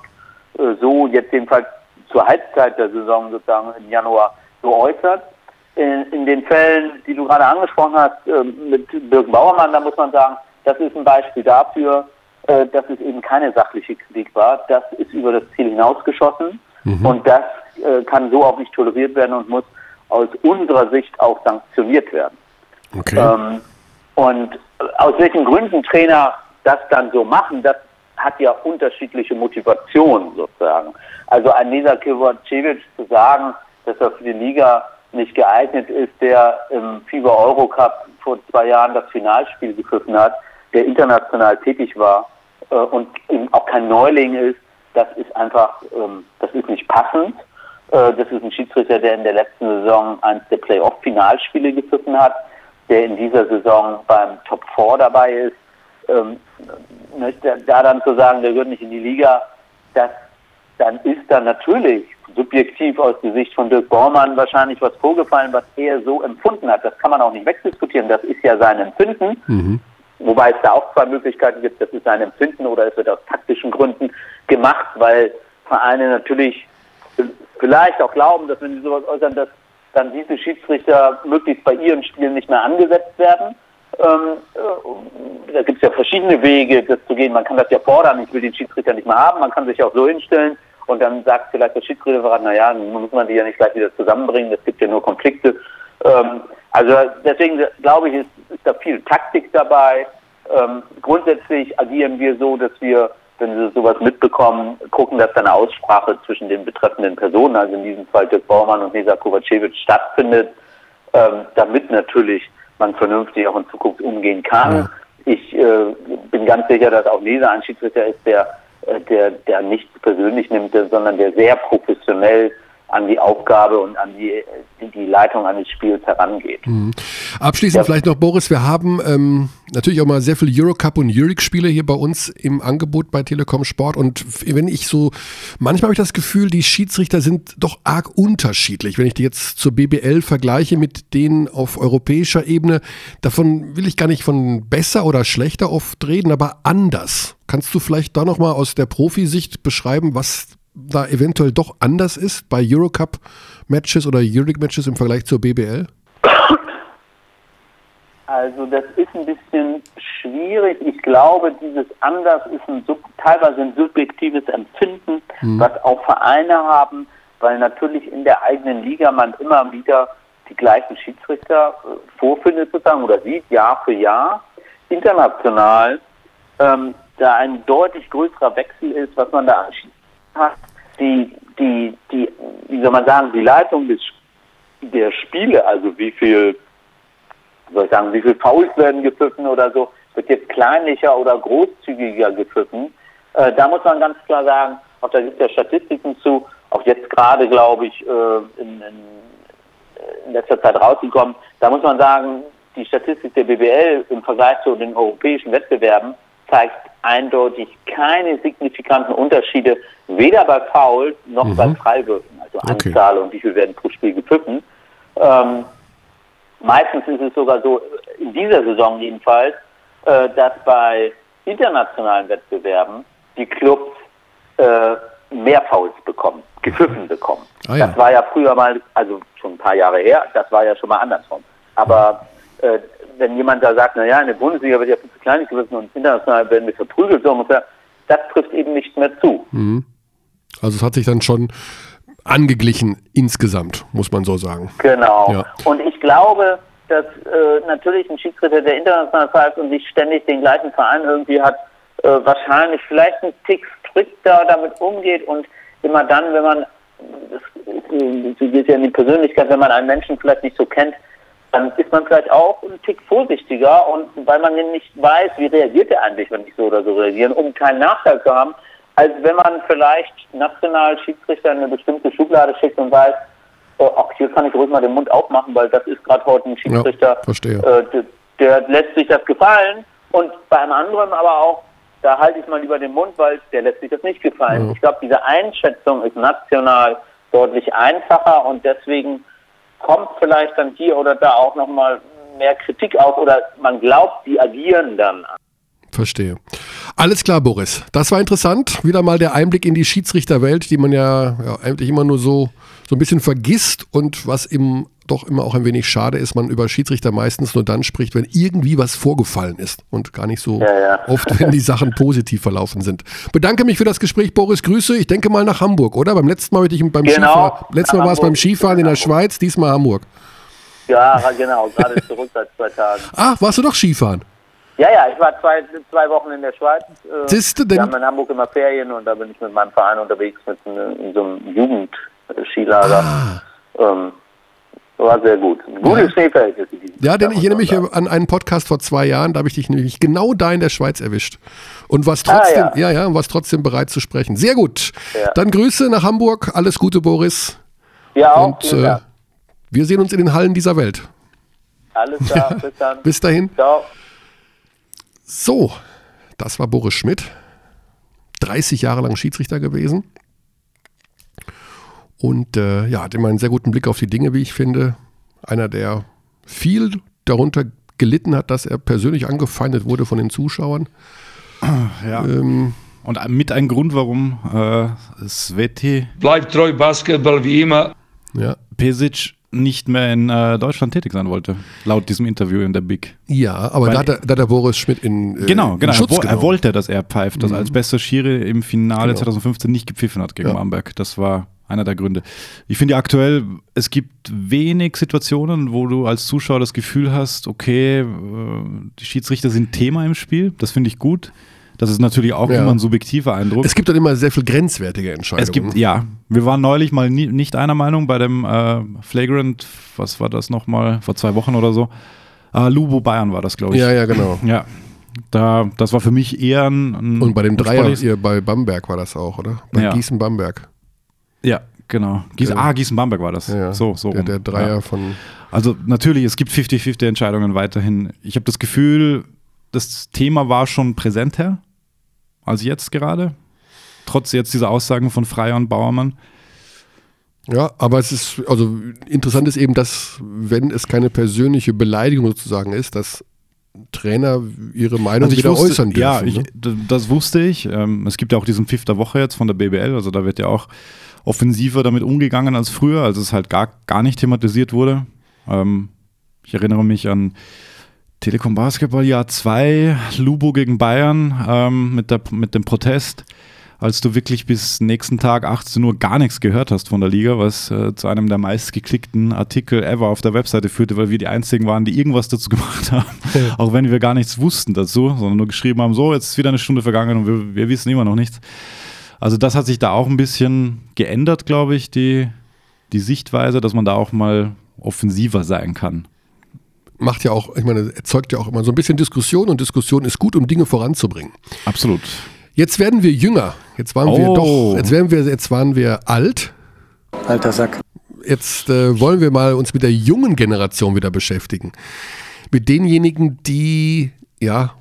äh, so jetzt jedenfalls zur Halbzeit der Saison sozusagen im Januar geäußert. In, in den Fällen, die du gerade angesprochen hast, äh, mit Dirk Bauermann, da muss man sagen, das ist ein Beispiel dafür, äh, dass es eben keine sachliche Kritik war. Das ist über das Ziel hinausgeschossen. Mhm. Und das äh, kann so auch nicht toleriert werden und muss aus unserer Sicht auch sanktioniert werden. Okay. Ähm, und aus welchen Gründen Trainer das dann so machen, das hat ja unterschiedliche Motivationen sozusagen. Also ein Nisa Kivacevic zu sagen, dass er für die Liga nicht geeignet ist, der im FIBA Eurocup vor zwei Jahren das Finalspiel gegriffen hat, der international tätig war äh, und eben auch kein Neuling ist, das ist einfach, ähm, das ist nicht passend. Äh, das ist ein Schiedsrichter, der in der letzten Saison eines der Playoff-Finalspiele gepfiffen hat, der in dieser Saison beim Top 4 dabei ist. Ähm, ne, da dann zu sagen, der gehört nicht in die Liga, das dann ist dann natürlich subjektiv aus der Sicht von Dirk Bormann wahrscheinlich was vorgefallen, was er so empfunden hat. Das kann man auch nicht wegdiskutieren. Das ist ja sein Empfinden. Mhm. Wobei es da auch zwei Möglichkeiten gibt. Das ist sein Empfinden oder es wird aus taktischen Gründen gemacht, weil Vereine natürlich vielleicht auch glauben, dass wenn sie sowas äußern, dass dann diese Schiedsrichter möglichst bei ihren Spielen nicht mehr angesetzt werden. Ähm, äh, da gibt es ja verschiedene Wege, das zu gehen. Man kann das ja fordern, ich will den Schiedsrichter nicht mehr haben. Man kann sich auch so hinstellen und dann sagt vielleicht der Schiedsrichter, naja, nun muss man die ja nicht gleich wieder zusammenbringen, es gibt ja nur Konflikte. Ähm, also deswegen glaube ich, ist, ist da viel Taktik dabei. Ähm, grundsätzlich agieren wir so, dass wir wenn sie sowas mitbekommen, gucken, dass da eine Aussprache zwischen den betreffenden Personen, also in diesem Fall Dirk Baumann und Nisa Kovacevic, stattfindet. ähm, damit natürlich man vernünftig auch in Zukunft umgehen kann. Ich äh, bin ganz sicher, dass auch Lisa ein Schiedsrichter ist, der, äh, der, der nichts persönlich nimmt, sondern der sehr professionell an die Aufgabe und an die, die Leitung eines Spiels herangeht. Mhm. Abschließend ja. vielleicht noch, Boris, wir haben ähm, natürlich auch mal sehr viele Eurocup und Euroleague-Spiele hier bei uns im Angebot bei Telekom Sport und wenn ich so, manchmal habe ich das Gefühl, die Schiedsrichter sind doch arg unterschiedlich. Wenn ich die jetzt zur BBL vergleiche mit denen auf europäischer Ebene, davon will ich gar nicht von besser oder schlechter oft reden, aber anders. Kannst du vielleicht da nochmal aus der Profisicht beschreiben, was da eventuell doch anders ist bei Eurocup-Matches oder Euroleague-Matches im Vergleich zur BBL? Also das ist ein bisschen schwierig. Ich glaube, dieses anders ist ein, teilweise ein subjektives Empfinden, mhm. was auch Vereine haben, weil natürlich in der eigenen Liga man immer wieder die gleichen Schiedsrichter äh, vorfindet sozusagen oder sieht Jahr für Jahr. International ähm, da ein deutlich größerer Wechsel ist, was man da hat, die, die, die, wie soll man sagen, die Leitung des, der Spiele, also wie viel, soll ich sagen, wie viel Fouls werden gepfiffen oder so, wird jetzt kleinlicher oder großzügiger gepfiffen. Äh, da muss man ganz klar sagen, auch da gibt es ja Statistiken zu, auch jetzt gerade, glaube ich, äh, in, in, in letzter Zeit rausgekommen, da muss man sagen, die Statistik der BBL im Vergleich zu den europäischen Wettbewerben zeigt eindeutig keine signifikanten Unterschiede, weder bei Foul noch mhm. bei Freiwürfen, also okay. Anzahl und wie viel werden pro Spiel gepfiffen. Ähm, meistens ist es sogar so, in dieser Saison jedenfalls, äh, dass bei internationalen Wettbewerben die Clubs äh, mehr Fouls bekommen, gepfiffen bekommen. Ah, ja. Das war ja früher mal, also schon ein paar Jahre her, das war ja schon mal andersrum. Aber äh, wenn jemand da sagt, naja, in der Bundesliga wird ja viel zu klein gewesen und international werden wir verprügelt, so ungefähr, das trifft eben nicht mehr zu. Mhm. Also es hat sich dann schon angeglichen insgesamt, muss man so sagen. Genau. Ja. Und ich glaube, dass äh, natürlich ein Schiedsrichter, der international pfeift und nicht ständig den gleichen Verein irgendwie hat, äh, wahrscheinlich vielleicht ein Tick strikter damit umgeht und immer dann, wenn man, das, das geht ja in die Persönlichkeit, wenn man einen Menschen vielleicht nicht so kennt, dann ist man vielleicht auch ein Tick vorsichtiger und weil man nicht weiß, wie reagiert er eigentlich, wenn ich so oder so reagieren, um keinen Nachteil zu haben, als wenn man vielleicht national Schiedsrichter in eine bestimmte Schublade schickt und weiß, oh, ach, hier kann ich ruhig mal den Mund aufmachen, weil das ist gerade heute ein Schiedsrichter, ja, äh, der, der, lässt sich das gefallen und bei einem anderen aber auch, da halte ich mal lieber den Mund, weil der lässt sich das nicht gefallen. Ja. Ich glaube, diese Einschätzung ist national deutlich einfacher und deswegen kommt vielleicht dann hier oder da auch nochmal mehr Kritik auf oder man glaubt, die agieren dann. Verstehe. Alles klar, Boris. Das war interessant. Wieder mal der Einblick in die Schiedsrichterwelt, die man ja, ja eigentlich immer nur so, so ein bisschen vergisst und was im doch immer auch ein wenig schade ist, man über Schiedsrichter meistens nur dann spricht, wenn irgendwie was vorgefallen ist und gar nicht so ja, ja. oft, wenn die Sachen positiv verlaufen sind. Bedanke mich für das Gespräch, Boris. Grüße. Ich denke mal nach Hamburg, oder? Beim letzten Mal ich beim genau, Skifahren. Letztes Mal war es beim Skifahren in der Schweiz, diesmal Hamburg. Ja, genau. Gerade zurück seit zwei Tagen. Ach, warst du doch Skifahren? Ja, ja, ich war zwei, zwei Wochen in der Schweiz. Äh, Siehste denn? Wir haben in Hamburg immer Ferien und da bin ich mit meinem Verein unterwegs mit in, in so einem Jugendskilager. Ah. Ähm, war sehr gut. Gute ja. Schneeverhältnisse. Ja, denn ich erinnere mich an einen Podcast vor zwei Jahren, da habe ich dich nämlich genau da in der Schweiz erwischt. Und was trotzdem, ah, ja. ja, ja, was trotzdem bereit zu sprechen. Sehr gut. Ja. Dann Grüße nach Hamburg. Alles Gute, Boris. Ja, auch. Und äh, wir sehen uns in den Hallen dieser Welt. Alles klar, bis dann. bis dahin. Ciao. So, das war Boris Schmidt. 30 Jahre lang Schiedsrichter gewesen. Und äh, ja, hat immer einen sehr guten Blick auf die Dinge, wie ich finde. Einer, der viel darunter gelitten hat, dass er persönlich angefeindet wurde von den Zuschauern. Ja. Ähm, und mit ein Grund, warum äh, Sveti. Bleibt treu Basketball wie immer. Ja. Pesic nicht mehr in äh, Deutschland tätig sein wollte, laut diesem Interview in der Big. Ja, aber da hat, er, da hat, er, Boris Schmidt in äh, Genau, genau. In er, er, wollte, dass er pfeift, dass mhm. als bester Schiri im Finale genau. 2015 nicht gepfiffen hat gegen ja. Bamberg. Das war einer der Gründe. Ich finde aktuell, es gibt wenig Situationen, wo du als Zuschauer das Gefühl hast, okay, äh, die Schiedsrichter sind Thema im Spiel. Das finde ich gut. Das ist natürlich auch Ja. immer ein subjektiver Eindruck. Es gibt dann immer sehr viel grenzwertige Entscheidungen. Es gibt, ja, wir waren neulich mal nie, nicht einer Meinung bei dem äh, Flagrant, was war das nochmal, vor zwei Wochen oder so. Äh, Lubo Bayern war das, glaube ich. Ja, ja, genau. Ja, da, das war für mich eher ein. ein Und bei dem Dreier hier bei Bamberg war das auch, oder? Bei Ja. Gießen-Bamberg. Ja, genau. Gießen, Der- ah, Gießen-Bamberg war das. Ja, So, so. der- der Dreier ja. von- Also natürlich, es gibt 50-50 Entscheidungen weiterhin. Ich habe das Gefühl, das Thema war schon präsenter als jetzt gerade. Trotz jetzt dieser Aussagen von Freier und Bauermann. Ja, aber es ist, also interessant ist eben, dass, wenn es keine persönliche Beleidigung sozusagen ist, dass Trainer ihre Meinung Also wieder wusste, äußern dürfen. Ja, ich, ne? das wusste ich. Ähm, es gibt ja auch diesen Pfiff der Woche jetzt von der BBL, also da wird ja auch offensiver damit umgegangen als früher, als es halt gar, gar nicht thematisiert wurde. Ähm, ich erinnere mich an Telekom Basketball Jahr 2, Lubo gegen Bayern ähm, mit, der, mit dem Protest, als du wirklich bis nächsten Tag 18 Uhr gar nichts gehört hast von der Liga, was äh, zu einem der meistgeklickten Artikel ever auf der Webseite führte, weil wir die einzigen waren, die irgendwas dazu gemacht haben, auch wenn wir gar nichts wussten dazu, sondern nur geschrieben haben, so, jetzt ist wieder eine Stunde vergangen und wir, wir wissen immer noch nichts. Also das hat sich da auch ein bisschen geändert, glaube ich, die, die Sichtweise, dass man da auch mal offensiver sein kann. Macht ja auch, ich meine, erzeugt ja auch immer so ein bisschen Diskussion und Diskussion ist gut, um Dinge voranzubringen. Absolut. Jetzt werden wir jünger. Jetzt waren wir Oh. doch, jetzt werden wir, jetzt waren wir alt. Alter Sack. Jetzt äh, wollen wir mal uns mit der jungen Generation wieder beschäftigen. Mit denjenigen, die, ja,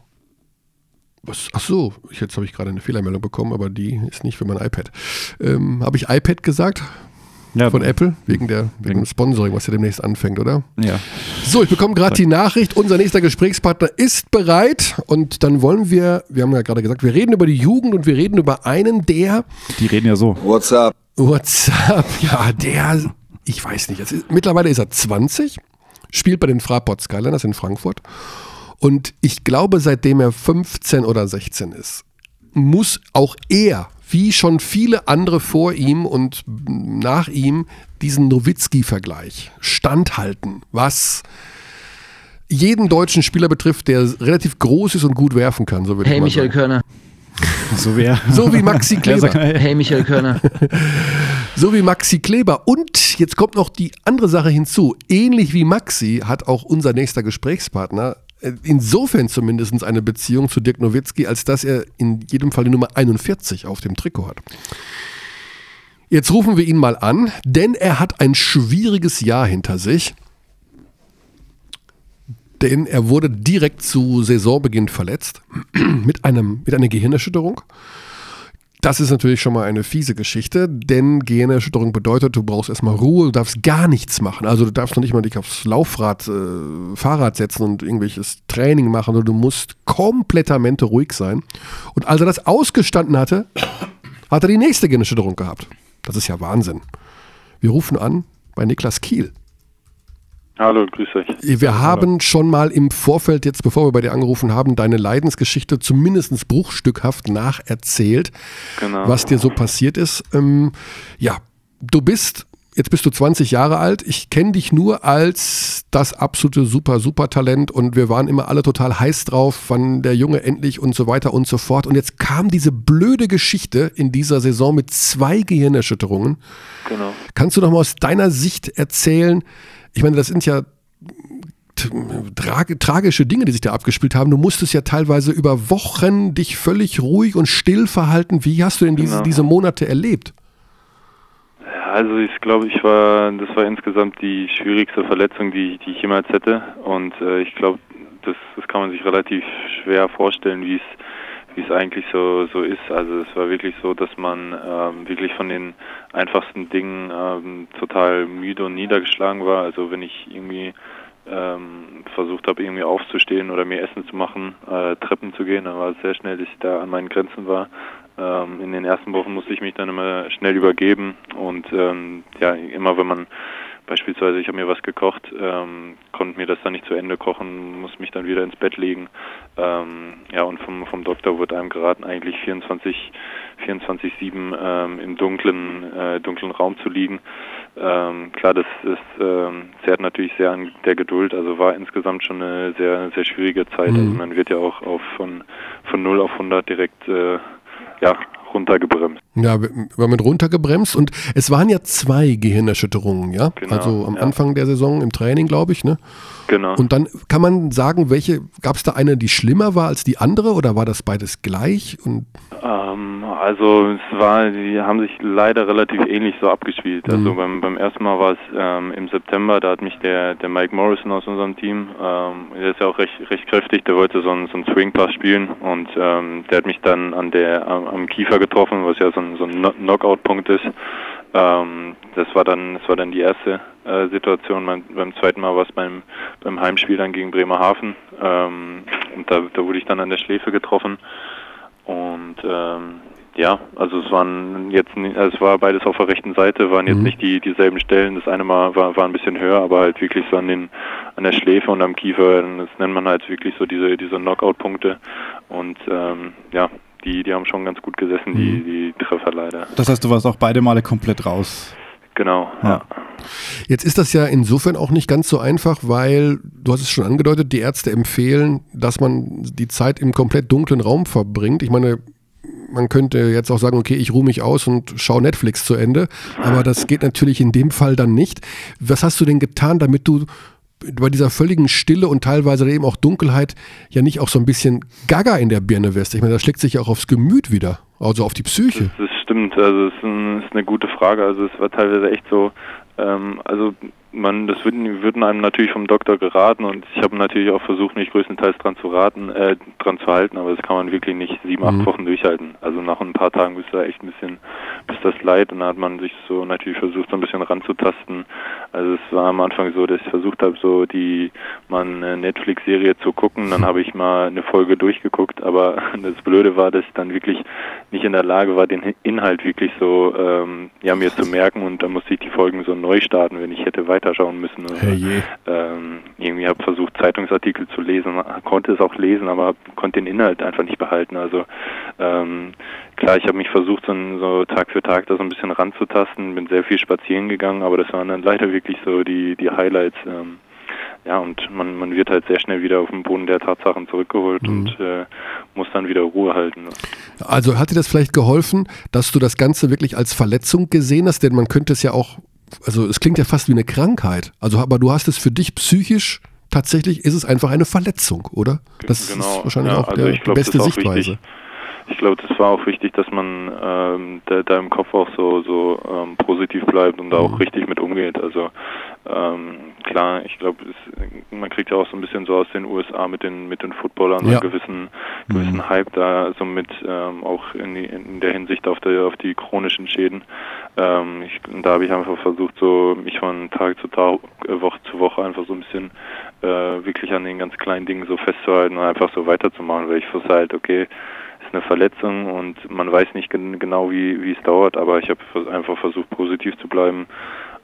was, ach so, jetzt habe ich gerade eine Fehlermeldung bekommen, aber die ist nicht für mein iPad. Ähm, habe ich iPad gesagt? Ja, Von Apple? Wegen, der, wegen wegen- dem Sponsoring, was ja demnächst anfängt, oder? Ja. So, ich bekomme gerade die Nachricht, unser nächster Gesprächspartner ist bereit und dann wollen wir, wir haben ja gerade gesagt, wir reden über die Jugend und wir reden über einen, der Die reden ja so. What's up? WhatsApp, ja, der, ich weiß nicht, ist, mittlerweile ist er 20, spielt bei den Fraport Skyliners in Frankfurt und ich glaube, seitdem er 15 oder 16 ist, muss auch er, wie schon viele andere vor ihm und nach ihm, diesen Nowitzki-Vergleich standhalten, was jeden deutschen Spieler betrifft, der relativ groß ist und gut werfen kann. So würde Hey ich mal Michael sagen. Körner. So, wer? So wie Maxi Kleber. Hey Michael Körner. So wie Maxi Kleber. Und jetzt kommt noch die andere Sache hinzu. Ähnlich wie Maxi hat auch unser nächster Gesprächspartner insofern zumindest eine Beziehung zu Dirk Nowitzki, als dass er in jedem Fall die Nummer 41 auf dem Trikot hat. Jetzt rufen wir ihn mal an, denn er hat ein schwieriges Jahr hinter sich. Denn er wurde direkt zu Saisonbeginn verletzt mit, einem, mit einer Gehirnerschütterung. Das ist natürlich schon mal eine fiese Geschichte, denn Gehirnerschütterung bedeutet, du brauchst erstmal Ruhe, du darfst gar nichts machen. Also du darfst noch nicht mal dich aufs Laufrad, äh, Fahrrad setzen und irgendwelches Training machen, sondern du musst komplettamente ruhig sein. Und als er das ausgestanden hatte, hat er die nächste Gehirnerschütterung gehabt. Das ist ja Wahnsinn. Wir rufen an bei Niklas Kiel. Hallo, grüß euch. Wir haben schon mal im Vorfeld, jetzt bevor wir bei dir angerufen haben, deine Leidensgeschichte zumindest bruchstückhaft nacherzählt, Genau. was dir so passiert ist. Ähm, ja, du bist, jetzt bist du 20 Jahre alt. Ich kenne dich nur als das absolute super, super Talent und wir waren immer alle total heiß drauf, wann der Junge endlich und so weiter und so fort. Und jetzt kam diese blöde Geschichte in dieser Saison mit zwei Gehirnerschütterungen. Genau. Kannst du noch mal aus deiner Sicht erzählen? Ich meine, das sind ja t- trage, tragische Dinge, die sich da abgespielt haben. Du musstest ja teilweise über Wochen dich völlig ruhig und still verhalten. Wie hast du denn diese, Genau. diese Monate erlebt? Ja, Also ich glaube, ich war, das war insgesamt die schwierigste Verletzung, die, die ich jemals hätte. Und äh, ich glaube, das, das kann man sich relativ schwer vorstellen, wie es wie es eigentlich so so ist. Also es war wirklich so, dass man ähm, wirklich von den einfachsten Dingen ähm, total müde und niedergeschlagen war. Also wenn ich irgendwie ähm, versucht habe, irgendwie aufzustehen oder mir Essen zu machen, äh, Treppen zu gehen, dann war es sehr schnell, dass ich da an meinen Grenzen war. Ähm, in den ersten Wochen musste ich mich dann immer schnell übergeben und ähm, ja, immer wenn man beispielsweise, ich habe mir was gekocht, ähm, konnte mir das dann nicht zu Ende kochen, muss mich dann wieder ins Bett legen. Ähm, ja, und vom, vom Doktor wurde einem geraten, eigentlich 24, 24-7 ähm, im dunklen, äh, dunklen Raum zu liegen. Ähm, klar, das ist ähm, zehrt natürlich sehr an der Geduld, also war insgesamt schon eine sehr, sehr schwierige Zeit. Mhm. Also man wird ja auch auf von, von 0 auf 100 direkt äh, ja, runtergebremst. Ja, wir mit runtergebremst und es waren ja zwei Gehirnerschütterungen, ja? Genau, also am ja. Anfang der Saison im Training, glaube ich, ne? Genau. Und dann kann man sagen, welche, gab es da eine, die schlimmer war als die andere oder war das beides gleich? Und Ähm, also es war, die haben sich leider relativ ähnlich so abgespielt. Also Mhm. beim, beim ersten Mal war es ähm, im September, da hat mich der, der Mike Morrison aus unserem Team, ähm, der ist ja auch recht, recht kräftig, der wollte so einen, so einen Swing Pass spielen und ähm, der hat mich dann an der am, am Kiefer getroffen, was ja so ein, so ein Kno- Knockout-Punkt ist. Ähm, das war dann, das war dann die erste äh, Situation. Beim, beim zweiten Mal war es beim, beim Heimspiel dann gegen Bremerhaven. Ähm, und da, da wurde ich dann an der Schläfe getroffen. Und ähm, ja, also es waren jetzt, also es war beides auf der rechten Seite, waren jetzt Mhm. nicht die dieselben Stellen. Das eine Mal war, war ein bisschen höher, aber halt wirklich so an den an der Schläfe und am Kiefer. Das nennt man halt wirklich so diese diese Knockout-Punkte. Und ähm, ja, die die haben schon ganz gut gesessen, die Mhm. die Treffer leider. Das heißt, du warst auch beide Male komplett raus. Genau. Ja. Jetzt ist das ja insofern auch nicht ganz so einfach, weil, du hast es schon angedeutet, die Ärzte empfehlen, dass man die Zeit im komplett dunklen Raum verbringt. Ich meine, man könnte jetzt auch sagen, okay, ich ruhe mich aus und schaue Netflix zu Ende, aber das geht natürlich in dem Fall dann nicht. Was hast du denn getan, damit du bei dieser völligen Stille und teilweise eben auch Dunkelheit ja nicht auch so ein bisschen gaga in der Birne wirst? Ich meine, das schlägt sich ja auch aufs Gemüt wieder, also auf die Psyche. Das stimmt, also es ist, ein, ist eine gute Frage. Also es war teilweise echt so, ähm, also man, das würden, würden einem natürlich vom Doktor geraten und ich habe natürlich auch versucht, mich größtenteils dran zu raten, äh, dran zu halten, aber das kann man wirklich nicht sieben, acht Mhm. Wochen durchhalten. Also nach ein paar Tagen bist du da echt ein bisschen, bis das leid und dann hat man sich so natürlich versucht, so ein bisschen ranzutasten. Also es war am Anfang so, dass ich versucht habe, so die mal eine Netflix-Serie zu gucken, dann habe ich mal eine Folge durchgeguckt, aber das Blöde war, dass ich dann wirklich nicht in der Lage war, den Inhalt wirklich so ähm, ja mir zu merken und dann musste ich die Folgen so neu starten, wenn ich hätte weiterschauen müssen. Oder, Herrje. ähm, irgendwie habe versucht Zeitungsartikel zu lesen, konnte es auch lesen, aber konnte den Inhalt einfach nicht behalten. Also ähm, klar, ich habe mich versucht, so, so Tag für Tag da so ein bisschen ranzutasten, bin sehr viel spazieren gegangen, aber das waren dann leider wirklich so die die Highlights. Ähm, ja, und man, man wird halt sehr schnell wieder auf den Boden der Tatsachen zurückgeholt Mhm. und äh, muss dann wieder Ruhe halten. Also hat dir das vielleicht geholfen, dass du das Ganze wirklich als Verletzung gesehen hast? Denn man könnte es ja auch, also es klingt ja fast wie eine Krankheit. Also aber du hast es für dich psychisch, tatsächlich ist es einfach eine Verletzung, oder? Das genau. ist wahrscheinlich ja, auch also der, ich die glaub, beste Sichtweise. Wichtig. Ich glaube, das war auch wichtig, dass man ähm, da, da im Kopf auch so so ähm, positiv bleibt und da Mhm. auch richtig mit umgeht. Also ähm, klar, ich glaube, man kriegt ja auch so ein bisschen so aus den USA mit den mit den Footballern Ja. einen gewissen gewissen Hype da, so mit ähm, auch in, die, in der Hinsicht auf die auf die chronischen Schäden. Ähm, ich, da habe ich einfach versucht, so mich von Tag zu Tag, äh, Woche zu Woche einfach so ein bisschen äh, wirklich an den ganz kleinen Dingen so festzuhalten und einfach so weiterzumachen, weil ich wusste halt, okay, eine Verletzung und man weiß nicht gen genau, wie, wie es dauert, aber ich habe einfach versucht, positiv zu bleiben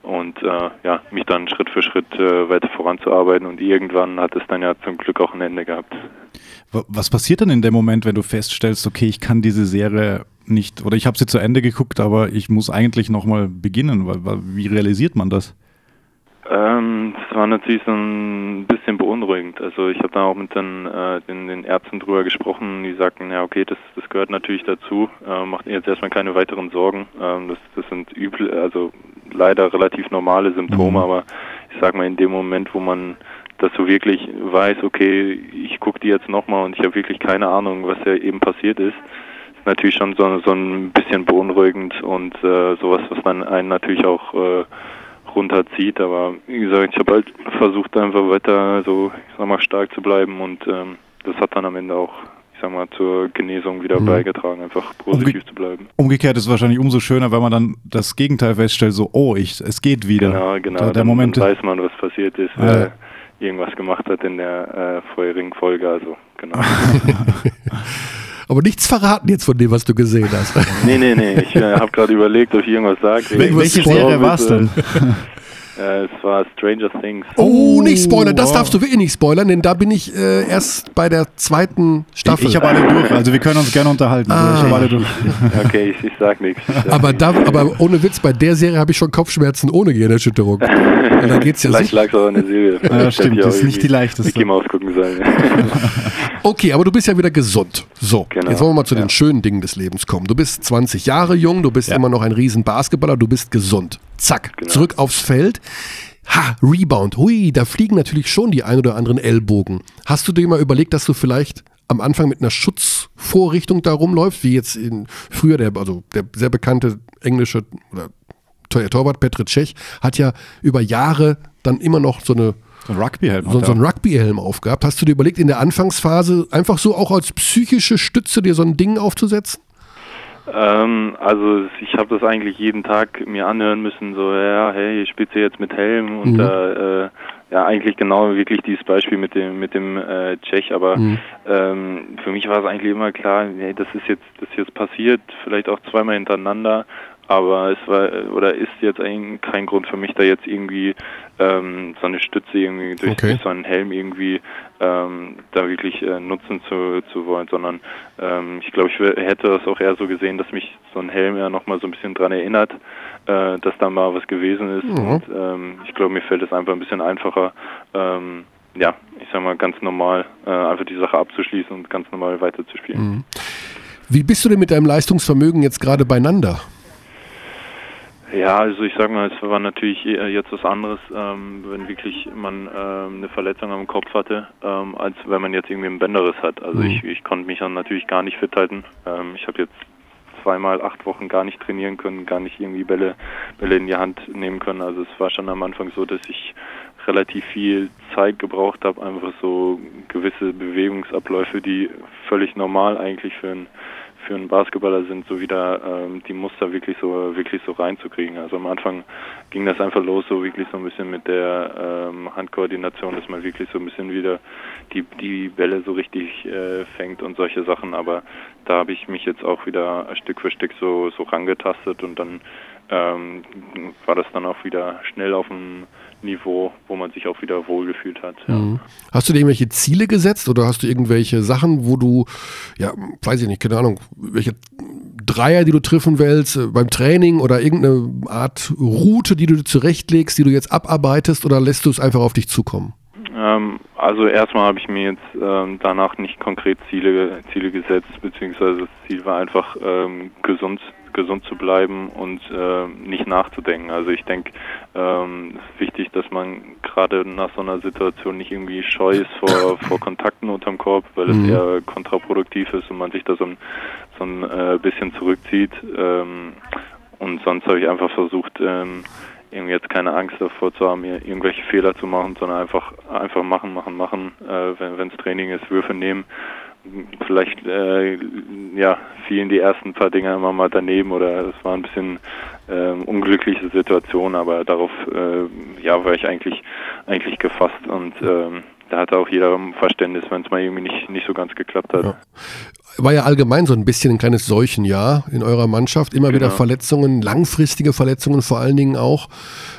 und äh, ja, mich dann Schritt für Schritt äh, weiter voranzuarbeiten und irgendwann hat es dann ja zum Glück auch ein Ende gehabt. Wa- Was passiert denn in dem Moment, wenn du feststellst, okay, ich kann diese Serie nicht, oder ich habe sie zu Ende geguckt, aber ich muss eigentlich nochmal beginnen? Wie realisiert man das? Ähm, das war natürlich so ein bisschen beunruhigend. Also ich habe da auch mit den, äh, den, den Ärzten drüber gesprochen, die sagten, ja okay, das, das gehört natürlich dazu, äh, macht ihr jetzt erstmal keine weiteren Sorgen. Ähm, das, das sind übel, also leider relativ normale Symptome, Mhm. aber ich sag mal in dem Moment, wo man das so wirklich weiß, okay, ich gucke die jetzt nochmal und ich habe wirklich keine Ahnung, was ja eben passiert ist, ist natürlich schon so, so ein bisschen beunruhigend und äh, sowas, was dann einen natürlich auch äh, runterzieht. Aber wie gesagt, ich habe halt versucht einfach weiter so, ich sag mal, stark zu bleiben und ähm, das hat dann am Ende auch, ich sag mal, zur Genesung wieder Mhm. beigetragen, einfach positiv zu bleiben. Umgekehrt ist es wahrscheinlich umso schöner, wenn man dann das Gegenteil feststellt, so, oh, ich, es geht wieder. Genau, genau. Da, der dann, Moment, dann weiß man, was passiert ist, Ja. wer irgendwas gemacht hat in der äh, vorherigen Folge. Also genau. Aber nichts verraten jetzt von dem, was du gesehen hast. nee, nee, nee. Ich äh, habe gerade überlegt, ob ich irgendwas sage. Wel- welche Serie war's denn? Äh, es war Stranger Things. Oh, nicht spoilern, das darfst du wirklich nicht spoilern, denn da bin ich äh, erst bei der zweiten Staffel. Ich, ich habe alle durch, also wir können uns gerne unterhalten. Ah. Ich habe alle durch. Okay, ich, ich sag nichts. Aber, da, aber ohne Witz, bei der Serie habe ich schon Kopfschmerzen ohne Gehirnerschütterung. Und da geht's ja Vielleicht lag es auch an der Serie. Ja, stimmt, das ist nicht die leichteste. Mickey Mouse gucken sollen. Okay, aber du bist ja wieder gesund. So, Genau, jetzt wollen wir mal zu den schönen Dingen des Lebens kommen. Du bist 20 Jahre jung, du bist immer noch ein riesen Basketballer, du bist gesund. Zack, zurück aufs Feld. Ha, Rebound. Hui, da fliegen natürlich schon die ein oder anderen Ellbogen. Hast du dir mal überlegt, dass du vielleicht am Anfang mit einer Schutzvorrichtung da rumläufst, wie jetzt in früher der, also der sehr bekannte englische oder Tor- Torwart Petr Cech hat ja über Jahre dann immer noch so eine So ein Rugby-Helm. so, so einen Rugby-Helm aufgehabt. Hast du dir überlegt, in der Anfangsphase einfach so auch als psychische Stütze dir so ein Ding aufzusetzen? Ähm, also ich habe das eigentlich jeden Tag mir anhören müssen, so ja, hey, spielst du jetzt mit Helm und Mhm. äh, ja, eigentlich genau wirklich dieses Beispiel mit dem mit dem äh, Tschech, aber Mhm. ähm, für mich war es eigentlich immer klar, nee, das ist jetzt das ist jetzt passiert, vielleicht auch zweimal hintereinander, aber es war oder ist jetzt eigentlich kein Grund für mich da jetzt irgendwie ähm, so eine Stütze irgendwie durch, Okay. so einen Helm irgendwie ähm, da wirklich äh, nutzen zu, zu wollen, sondern ähm, ich glaube, ich hätte das auch eher so gesehen, dass mich so ein Helm ja nochmal so ein bisschen dran erinnert, äh, dass da mal was gewesen ist. Mhm. Und ähm, ich glaube, mir fällt es einfach ein bisschen einfacher, ähm, ja, ich sag mal ganz normal äh, einfach die Sache abzuschließen und ganz normal weiterzuspielen. Mhm. Wie bist du denn mit deinem Leistungsvermögen jetzt gerade beieinander? Ja, also ich sag mal, es war natürlich jetzt was anderes, ähm, wenn wirklich man ähm, eine Verletzung am Kopf hatte, ähm, als wenn man jetzt irgendwie einen Bänderriss hat. Also Mhm. ich, ich konnte mich dann natürlich gar nicht fit halten. Ähm, ich habe jetzt zweimal acht Wochen gar nicht trainieren können, gar nicht irgendwie Bälle, Bälle in die Hand nehmen können. Also es war schon am Anfang so, dass ich relativ viel Zeit gebraucht habe, einfach so gewisse Bewegungsabläufe, die völlig normal eigentlich für einen für einen Basketballer sind, so wieder ähm, die Muster wirklich so wirklich so reinzukriegen. Also am Anfang ging das einfach los, so wirklich so ein bisschen mit der ähm, Handkoordination, dass man wirklich so ein bisschen wieder die die Bälle so richtig äh, fängt und solche Sachen. Aber da habe ich mich jetzt auch wieder Stück für Stück so so rangetastet und dann ähm, war das dann auch wieder schnell auf dem Niveau, wo man sich auch wieder wohlgefühlt hat. Ja. Mhm. Hast du dir irgendwelche Ziele gesetzt oder hast du irgendwelche Sachen, wo du, ja, weiß ich nicht, keine Ahnung, welche Dreier, die du treffen willst äh, beim Training oder irgendeine Art Route, die du zurechtlegst, die du jetzt abarbeitest oder lässt du es einfach auf dich zukommen? Ähm, also erstmal habe ich mir jetzt ähm, danach nicht konkret Ziele Ziele gesetzt, beziehungsweise das Ziel war einfach ähm, gesund gesund zu bleiben und äh, nicht nachzudenken. Also ich denke, ähm, es ist wichtig, dass man gerade nach so einer Situation nicht irgendwie scheu ist vor, vor Kontakten unterm Korb, weil es Mhm. eher kontraproduktiv ist und man sich da so ein, so ein äh, bisschen zurückzieht. Ähm, und sonst habe ich einfach versucht, ähm, irgendwie jetzt keine Angst davor zu haben, ir- irgendwelche Fehler zu machen, sondern einfach einfach machen, machen, machen. Äh, wenn wenns Training ist, Würfe nehmen. Vielleicht äh, ja fielen die ersten paar Dinger immer mal daneben oder es war ein bisschen ähm, unglückliche Situation, aber darauf äh, ja war ich eigentlich eigentlich gefasst und ähm, da hatte auch jeder Verständnis, wenn es mal irgendwie nicht nicht so ganz geklappt hat. War ja allgemein so ein bisschen ein kleines Seuchenjahr in eurer Mannschaft. Immer wieder Genau. Verletzungen, langfristige Verletzungen vor allen Dingen auch.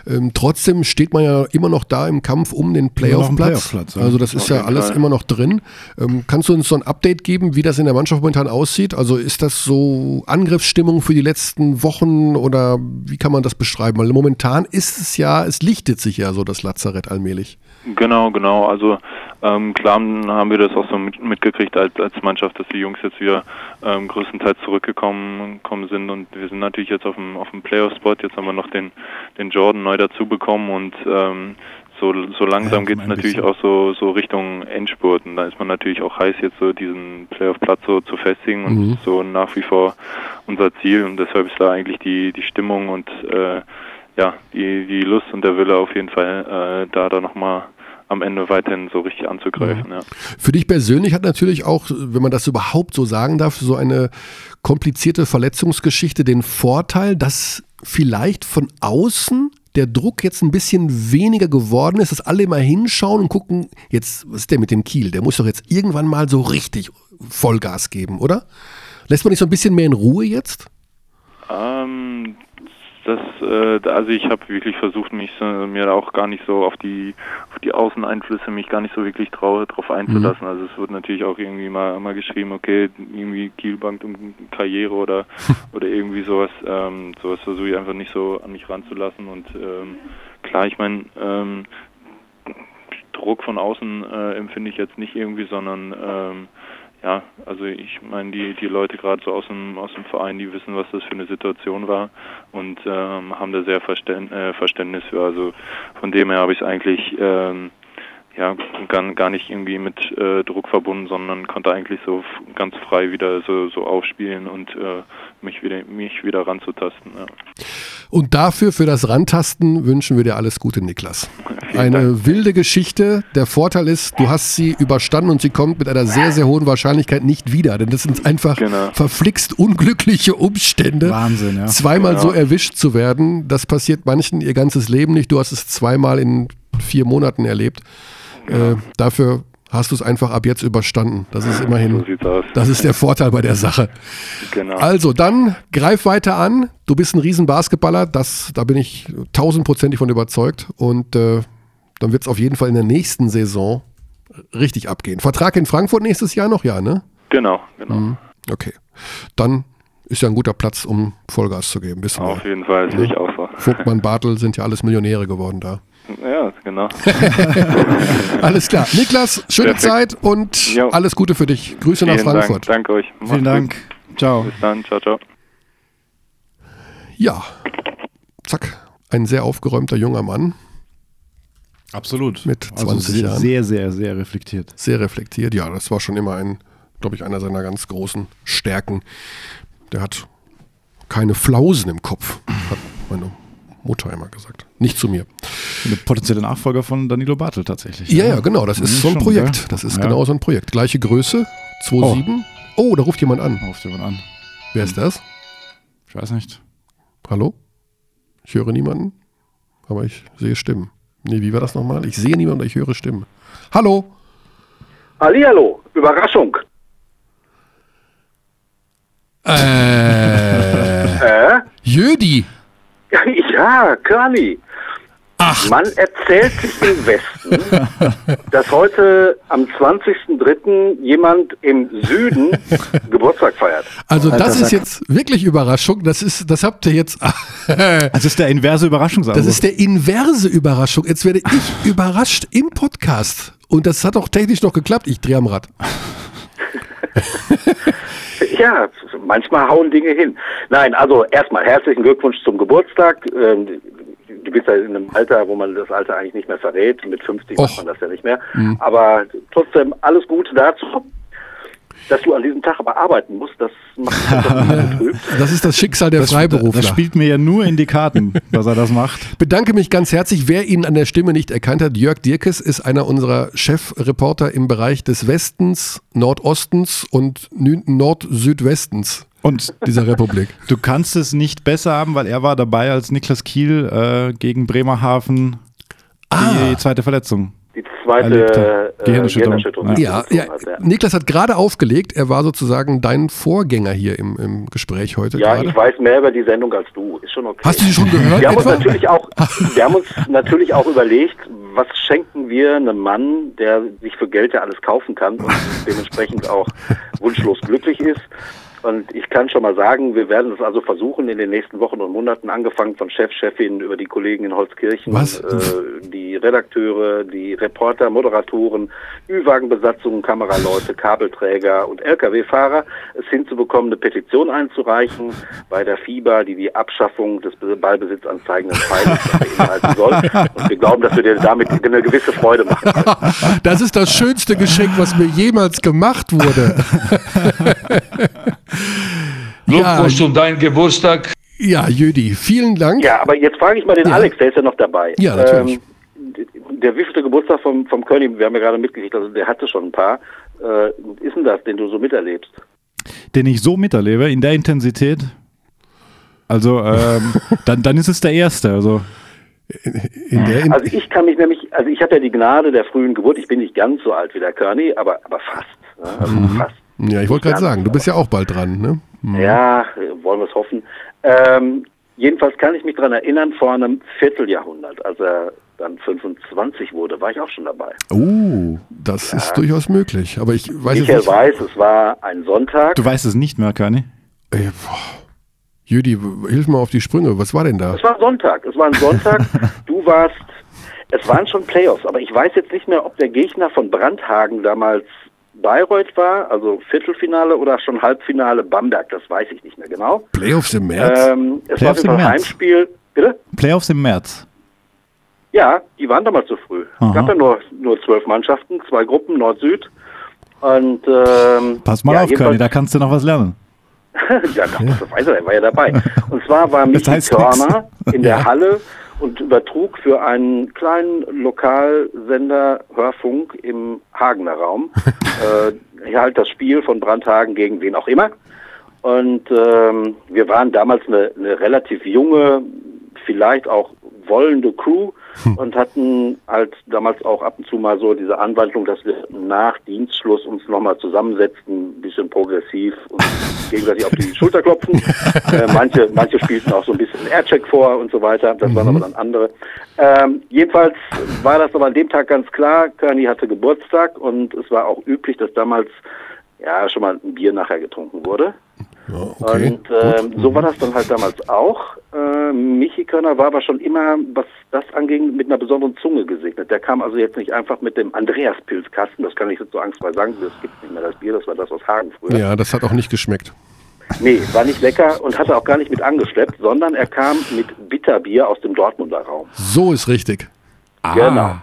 Ähm, trotzdem steht man ja immer noch da im Kampf um den Playoff-Platz. im Playoff-Platz, ja. also das ist Auf ja alles Fall. immer noch drin. Ähm, kannst du uns so ein Update geben, wie das in der Mannschaft momentan aussieht? Also ist das so Angriffsstimmung für die letzten Wochen oder wie kann man das beschreiben? Weil momentan ist es ja, es lichtet sich ja so das Lazarett allmählich. Genau, genau. Also ähm, klar haben wir das auch so mit, mitgekriegt als, als Mannschaft, dass die Jungs jetzt wieder ähm, größtenteils zurückgekommen kommen sind und wir sind natürlich jetzt auf dem auf dem Playoff-Spot. Jetzt haben wir noch den den Jordan neu dazu bekommen und ähm, so, so langsam Ja, geht es natürlich bisschen. auch so, so Richtung Endspurt und da ist man natürlich auch heiß, jetzt so diesen Playoff-Platz so zu festigen und Mhm. so nach wie vor unser Ziel und deshalb ist da eigentlich die, die Stimmung und äh, ja, die, die Lust und der Wille auf jeden Fall äh, da da nochmal am Ende weiterhin so richtig anzugreifen. Ja. Für dich persönlich hat natürlich auch, wenn man das überhaupt so sagen darf, so eine komplizierte Verletzungsgeschichte den Vorteil, dass vielleicht von außen der Druck jetzt ein bisschen weniger geworden ist, dass alle mal hinschauen und gucken, jetzt, was ist der mit dem Kiel? Der muss doch jetzt irgendwann mal so richtig Vollgas geben, oder? Lässt man dich so ein bisschen mehr in Ruhe jetzt? Ähm, das, äh, also ich habe wirklich versucht, mich so, mir auch gar nicht so auf die auf die Außeneinflüsse mich gar nicht so wirklich trau, drauf einzulassen. Mhm. Also es wird natürlich auch irgendwie mal mal geschrieben, okay, irgendwie Kielbank um Karriere oder oder irgendwie sowas. Ähm, sowas versuche ich einfach nicht so an mich ranzulassen und ähm, klar, ich meine, ähm, Druck von außen äh, empfinde ich jetzt nicht irgendwie, sondern ähm, ja, also ich meine, die, die Leute gerade so aus dem, aus dem Verein, die wissen, was das für eine Situation war und ähm, haben da sehr Verständ, äh, Verständnis für. Also von dem her habe ich es eigentlich ähm, ja, gar, gar nicht irgendwie mit äh, Druck verbunden, sondern konnte eigentlich so ganz frei wieder so, so aufspielen und äh, mich wieder mich wieder ranzutasten. Ja. Und dafür, für das Rantasten, wünschen wir dir alles Gute, Niklas. Eine wilde Geschichte. Der Vorteil ist, du hast sie überstanden und sie kommt mit einer sehr, sehr hohen Wahrscheinlichkeit nicht wieder. Denn das sind einfach genau. verflixt unglückliche Umstände. Wahnsinn, ja. Zweimal genau. so erwischt zu werden, das passiert manchen ihr ganzes Leben nicht. Du hast es zweimal in vier Monaten erlebt. Äh, dafür hast du es einfach ab jetzt überstanden. Das ist immerhin, so das ist der Vorteil bei der Sache. Genau. Also dann greif weiter an. Du bist ein riesen Basketballer, das, da bin ich tausendprozentig von überzeugt. Und äh, dann wird es auf jeden Fall in der nächsten Saison richtig abgehen. Vertrag in Frankfurt nächstes Jahr noch, ja, ne? Genau, genau. Mhm. Okay. Dann ist ja ein guter Platz, um Vollgas zu geben. Wissen auf jeden Fall, sehe ich auch so. Vogtmann, Bartel sind ja alles Millionäre geworden da. Ja, genau. alles klar. Niklas, schöne Perfekt. Zeit und jo. alles Gute für dich. Grüße Vielen nach Frankfurt. Dank. Danke euch. Macht's Vielen Dank. Gut. Ciao. Bis dann. Ciao, ciao. Ja. Zack. Ein sehr aufgeräumter junger Mann. Absolut. Mit 20 also sehr, Jahren. Sehr, sehr, sehr reflektiert. Sehr reflektiert, ja. Das war schon immer ein, glaube ich, einer seiner ganz großen Stärken. Der hat keine Flausen im Kopf, hat meine Mutter immer gesagt. Nicht zu mir. Eine potenzielle Nachfolger von Danilo Bartel tatsächlich. Ja, ja, genau. Das ist so ein Projekt. Das ist ja. genau so ein Projekt. Gleiche Größe, 2,7. Oh. oh, da ruft jemand an. Da ruft jemand an. Wer ist das? Ich weiß nicht. Hallo? Ich höre niemanden, aber ich sehe Stimmen. Nee, wie war das nochmal? Ich sehe niemanden, ich höre Stimmen. Hallo? Hallihallo, Überraschung. Äh. äh? Jödi. Ja, Curly. Ach. Man erzählt sich im Westen, dass heute am 20.03. jemand im Süden Geburtstag feiert. Also das ist jetzt wirklich Überraschung. Das ist, das habt ihr jetzt. das ist der inverse Überraschung. Das ist der inverse Überraschung. Jetzt werde ich überrascht im Podcast. Und das hat auch technisch noch geklappt. Ich drehe am Rad. ja, manchmal hauen Dinge hin. Nein, also erstmal herzlichen Glückwunsch zum Geburtstag. Du bist ja in einem Alter, wo man das Alter eigentlich nicht mehr verrät. Mit 50 Och. macht man das ja nicht mehr. Mhm. Aber trotzdem alles Gute dazu. Dass du an diesem Tag aber arbeiten musst, das macht das, das ist das Schicksal der das, Freiberufler. Das spielt mir ja nur in die Karten, dass er das macht. Bedanke mich ganz herzlich. Wer ihn an der Stimme nicht erkannt hat, Jörg Dirkes ist einer unserer Chefreporter im Bereich des Westens, Nordostens und Nord-Südwestens und dieser Republik. Du kannst es nicht besser haben, weil er war dabei als Niklas Kiel äh, gegen Bremerhaven ah. die zweite Verletzung. Die zweite äh, Gehirnerschütterung. Ja, ja, Niklas hat gerade aufgelegt. Er war sozusagen dein Vorgänger hier im, im Gespräch heute. Ja, gerade. ich weiß mehr über die Sendung als du. Ist schon okay. Hast du sie schon gehört? Wir haben, uns natürlich, auch, wir haben uns natürlich auch überlegt, was schenken wir einem Mann, der sich für Geld ja alles kaufen kann und dementsprechend auch wunschlos glücklich ist. Und ich kann schon mal sagen, wir werden es also versuchen in den nächsten Wochen und Monaten, angefangen von Chef, Chefin über die Kollegen in Holzkirchen, äh, die Redakteure, die Reporter, Moderatoren, Ü-Wagenbesatzungen, Kameraleute, Kabelträger und Lkw-Fahrer, es hinzubekommen, eine Petition einzureichen bei der FIBA, die die Abschaffung des Ballbesitzanzeigenden Pfeiles beinhalten soll. Und wir glauben, dass wir dir damit eine gewisse Freude machen können. Das ist das schönste Geschenk, was mir jemals gemacht wurde. Glückwunsch ja. um deinen Geburtstag. Ja, Jüdi, vielen Dank. Ja, aber jetzt frage ich mal den ja. Alex, der ist ja noch dabei. Ja, natürlich. Ähm, der wievielte Geburtstag vom, vom König, wir haben ja gerade mitgekriegt, also der hatte schon ein paar. Äh, ist denn das, den du so miterlebst? Den ich so miterlebe, in der Intensität? Also, ähm, dann, dann ist es der erste. Also. In der in also ich kann mich nämlich, also ich habe ja die Gnade der frühen Geburt, ich bin nicht ganz so alt wie der Körny, aber, aber fast. Ne? Also mhm. fast. Ja, ich wollte gerade sagen, du bist ja auch bald dran, ne? Mhm. Ja, wollen wir es hoffen. Ähm, jedenfalls kann ich mich daran erinnern, vor einem Vierteljahrhundert, als er dann 25 wurde, war ich auch schon dabei. Oh, das ja. ist durchaus möglich. Aber ich weiß Michael nicht. weiß, es war ein Sonntag. Du weißt es nicht mehr, Körny? Ey, Jüdi, hilf mal auf die Sprünge. Was war denn da? Es war Sonntag. Es war ein Sonntag. du warst, es waren schon Playoffs, aber ich weiß jetzt nicht mehr, ob der Gegner von Brandhagen damals Bayreuth war, also Viertelfinale oder schon Halbfinale Bamberg, das weiß ich nicht mehr genau. Playoffs im März? Ähm, es Playoffs war ein Heimspiel. Bitte? Playoffs im März. Ja, die waren damals zu früh. Aha. Es gab ja nur, nur zwölf Mannschaften, zwei Gruppen, Nord-Süd. Und ähm, Pass mal ja, auf, Körny, da kannst du noch was lernen. ja, das weiß er, er war ja dabei. Und zwar war Michi das heißt Körner in der ja. Halle und übertrug für einen kleinen Lokalsender Hörfunk im Hagener Raum äh, halt das Spiel von Brandhagen gegen wen auch immer. Und ähm, wir waren damals eine, eine relativ junge, vielleicht auch wollende Crew hm. und hatten halt damals auch ab und zu mal so diese Anwandlung, dass wir nach Dienstschluss uns nochmal zusammensetzten, ein bisschen progressiv und gegenseitig auf die Schulter klopfen. äh, manche, manche spielten auch so ein bisschen Aircheck vor und so weiter. Das mhm. waren aber dann andere. Ähm, jedenfalls war das aber an dem Tag ganz klar. Kearney hatte Geburtstag und es war auch üblich, dass damals ja schon mal ein Bier nachher getrunken wurde. Ja, okay. Und äh, so war das dann halt damals auch. Äh, Michi Körner war aber schon immer, was das anging, mit einer besonderen Zunge gesegnet. Der kam also jetzt nicht einfach mit dem Andreas-Pilzkasten, das kann ich jetzt so angstfrei sagen, das gibt nicht mehr das Bier, das war das aus Hagen früher. Ja, das hat auch nicht geschmeckt. Nee, war nicht lecker und hatte auch gar nicht mit angeschleppt, sondern er kam mit Bitterbier aus dem Dortmunder Raum. So ist richtig. Ah. Genau.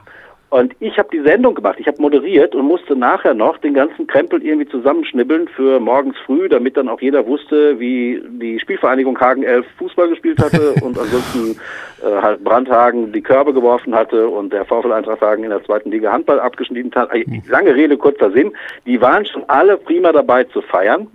Und ich habe die Sendung gemacht, ich habe moderiert und musste nachher noch den ganzen Krempel irgendwie zusammenschnibbeln für morgens früh, damit dann auch jeder wusste, wie die Spielvereinigung Hagen 11 Fußball gespielt hatte und ansonsten äh, halt Brandhagen die Körbe geworfen hatte und der VfL Eintracht Hagen in der zweiten Liga Handball abgeschnitten hat. Lange Rede, kurzer Sinn. Die waren schon alle prima dabei zu feiern.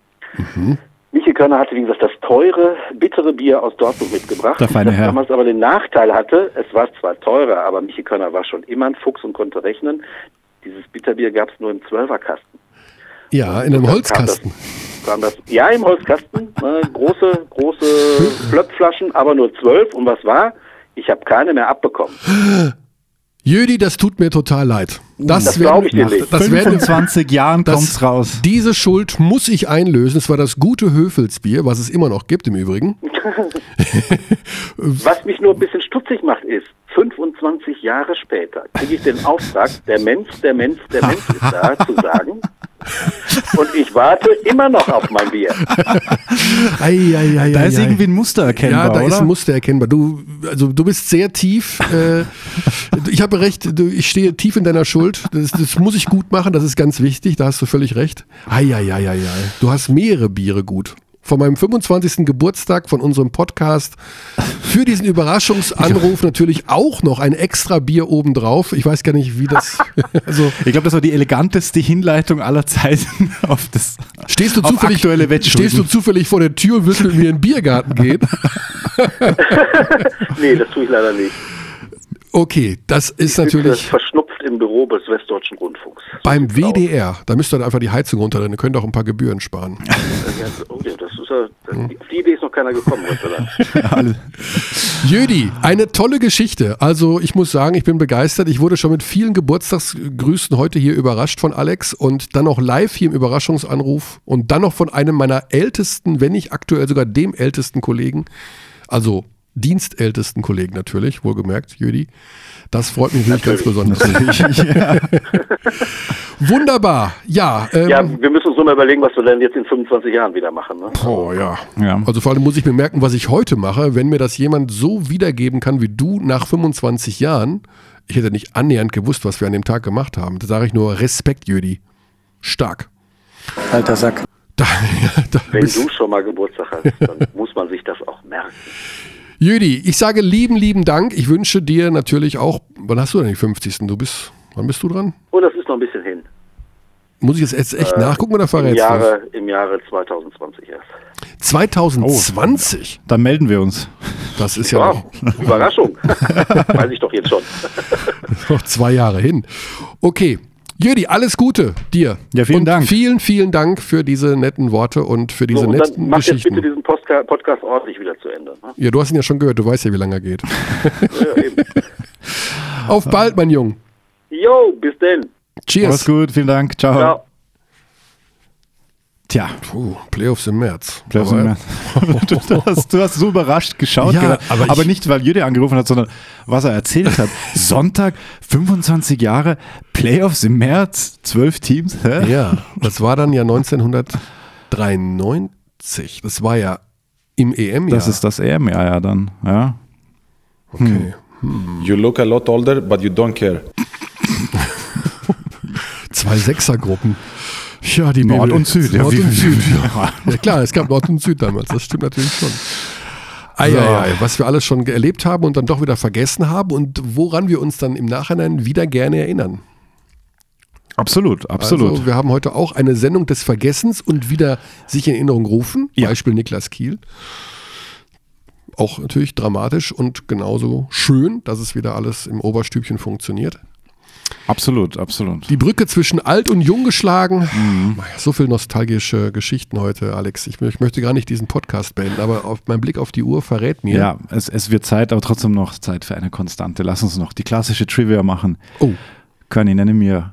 Mhm. Michael Körner hatte, wie gesagt, das teure, bittere Bier aus Dortmund mitgebracht. Der feine Herr. damals aber den Nachteil hatte, es war zwar teurer, aber Michael Körner war schon immer ein Fuchs und konnte rechnen. Dieses Bitterbier gab es nur im Zwölferkasten. Ja, in einem Holzkasten. Kam das, kam das, ja, im Holzkasten. Ne, große, große Flöpflaschen, aber nur zwölf. Und was war? Ich habe keine mehr abbekommen. Jödi, das tut mir total leid. Das, das glaube ich dir nicht. Das 25 Jahren kommt's raus. Diese Schuld muss ich einlösen. Es war das gute Höfelsbier, was es immer noch gibt im Übrigen. was mich nur ein bisschen stutzig macht, ist, 25 Jahre später kriege ich den Auftrag, der Mensch, der Mensch, der Mensch ist da, zu sagen, und ich warte immer noch auf mein Bier. ei, ei, ei, da ist irgendwie ein Muster erkennbar. Ja, da oder? ist ein Muster erkennbar. Du, also, du bist sehr tief. Äh, ich habe recht, du, ich stehe tief in deiner Schuld. Das, das, muss ich gut machen, das ist ganz wichtig. Da hast du völlig recht. Ei, ei, ei, ei, ei. Du hast mehrere Biere gut von meinem 25. Geburtstag von unserem Podcast für diesen Überraschungsanruf natürlich auch noch ein extra Bier obendrauf. Ich weiß gar nicht, wie das. Also ich glaube, das war die eleganteste Hinleitung aller Zeiten auf das stehst du zufällig, Stehst du zufällig vor der Tür und willst mit mir in den Biergarten gehen? nee, das tue ich leider nicht. Okay, das ist ich natürlich. verschnupft im Büro des Westdeutschen Rundfunks. Beim WDR, da müsst ihr dann einfach die Heizung runterdrehen, ihr könnt auch ein paar Gebühren sparen. oh, das ist ja, auf die Idee ist noch keiner gekommen, Jödi, eine tolle Geschichte. Also ich muss sagen, ich bin begeistert. Ich wurde schon mit vielen Geburtstagsgrüßen heute hier überrascht von Alex und dann noch live hier im Überraschungsanruf und dann noch von einem meiner ältesten, wenn nicht aktuell sogar dem ältesten Kollegen. Also dienstältesten Kollegen natürlich, wohlgemerkt, Jödi. Das freut mich wirklich ganz besonders. ja. Wunderbar, ja. Ähm, ja, wir müssen uns nur mal überlegen, was wir denn jetzt in 25 Jahren wieder machen. Ne? Oh ja. ja. Also vor allem muss ich mir merken, was ich heute mache. Wenn mir das jemand so wiedergeben kann wie du nach 25 Jahren, ich hätte nicht annähernd gewusst, was wir an dem Tag gemacht haben. Da sage ich nur Respekt, Jödi. Stark. Alter Sack. Da, ja, da Wenn du schon mal Geburtstag hast, dann muss man sich das auch merken. Jüdi, ich sage lieben, lieben Dank. Ich wünsche dir natürlich auch, wann hast du denn die 50. Du bist, wann bist du dran? Oh, das ist noch ein bisschen hin. Muss ich jetzt, jetzt echt äh, nachgucken oder verrätst im Jahre, Im Jahre 2020 erst. 2020? Oh, dann melden wir uns. Das ist ja, ja. Überraschung. Weiß ich doch jetzt schon. noch zwei Jahre hin. Okay, Jödi, alles Gute dir. Ja, vielen und Dank. Vielen, vielen Dank für diese netten Worte und für diese so, und netten dann mach jetzt Geschichten. bitte diesen Postka Podcast ordentlich wieder zu Ende. Ne? Ja, du hast ihn ja schon gehört, du weißt ja, wie lange er geht. Ja. Auf bald, mein Jung. Jo, bis denn. Cheers. Mach's gut, vielen Dank. Ciao. Ciao. Tja. Puh, Playoffs im März. Playoffs Aber- im März. du, hast, du hast so überrascht geschaut, Ja, gerade. aber aber, ich- nicht, weil Jüde angerufen hat, sondern was er erzählt hat. Sonntag, 25 Jahre, Playoffs im März, 12 Teams. Hä? Ja, das war dann ja 1993. Das war ja im EM-Jahr. Das ist das EM-Jahr ja dann. Ja. Okay. You look a lot older, but you don't care. Zwei Sechsergruppen. Ja, die Nord BBL und Süd, ja, Nord wie- und Süd. Ja. ja klar, es gab Nord und Süd damals. Das stimmt natürlich schon. Eieiei, was wir alles schon erlebt haben und dann doch wieder vergessen haben und woran wir uns dann im Nachhinein wieder gerne erinnern. Absolut, absolut. Also wir haben heute auch eine Sendung des Vergessens und wieder sich in Erinnerung rufen. Beispiel Niklas Kiel. Auch natürlich dramatisch und genauso schön, dass es wieder alles im Oberstübchen funktioniert. Absolut, absolut. Die Brücke zwischen alt und jung geschlagen. Mhm. So viel nostalgische Geschichten heute, Alex. Ich, ich möchte gar nicht diesen Podcast beenden, aber auf, mein Blick auf die Uhr verrät mir. Ja, es, es wird Zeit, aber trotzdem noch Zeit für eine Konstante. Lass uns noch die klassische Trivia machen. Oh. Conny, nenne mir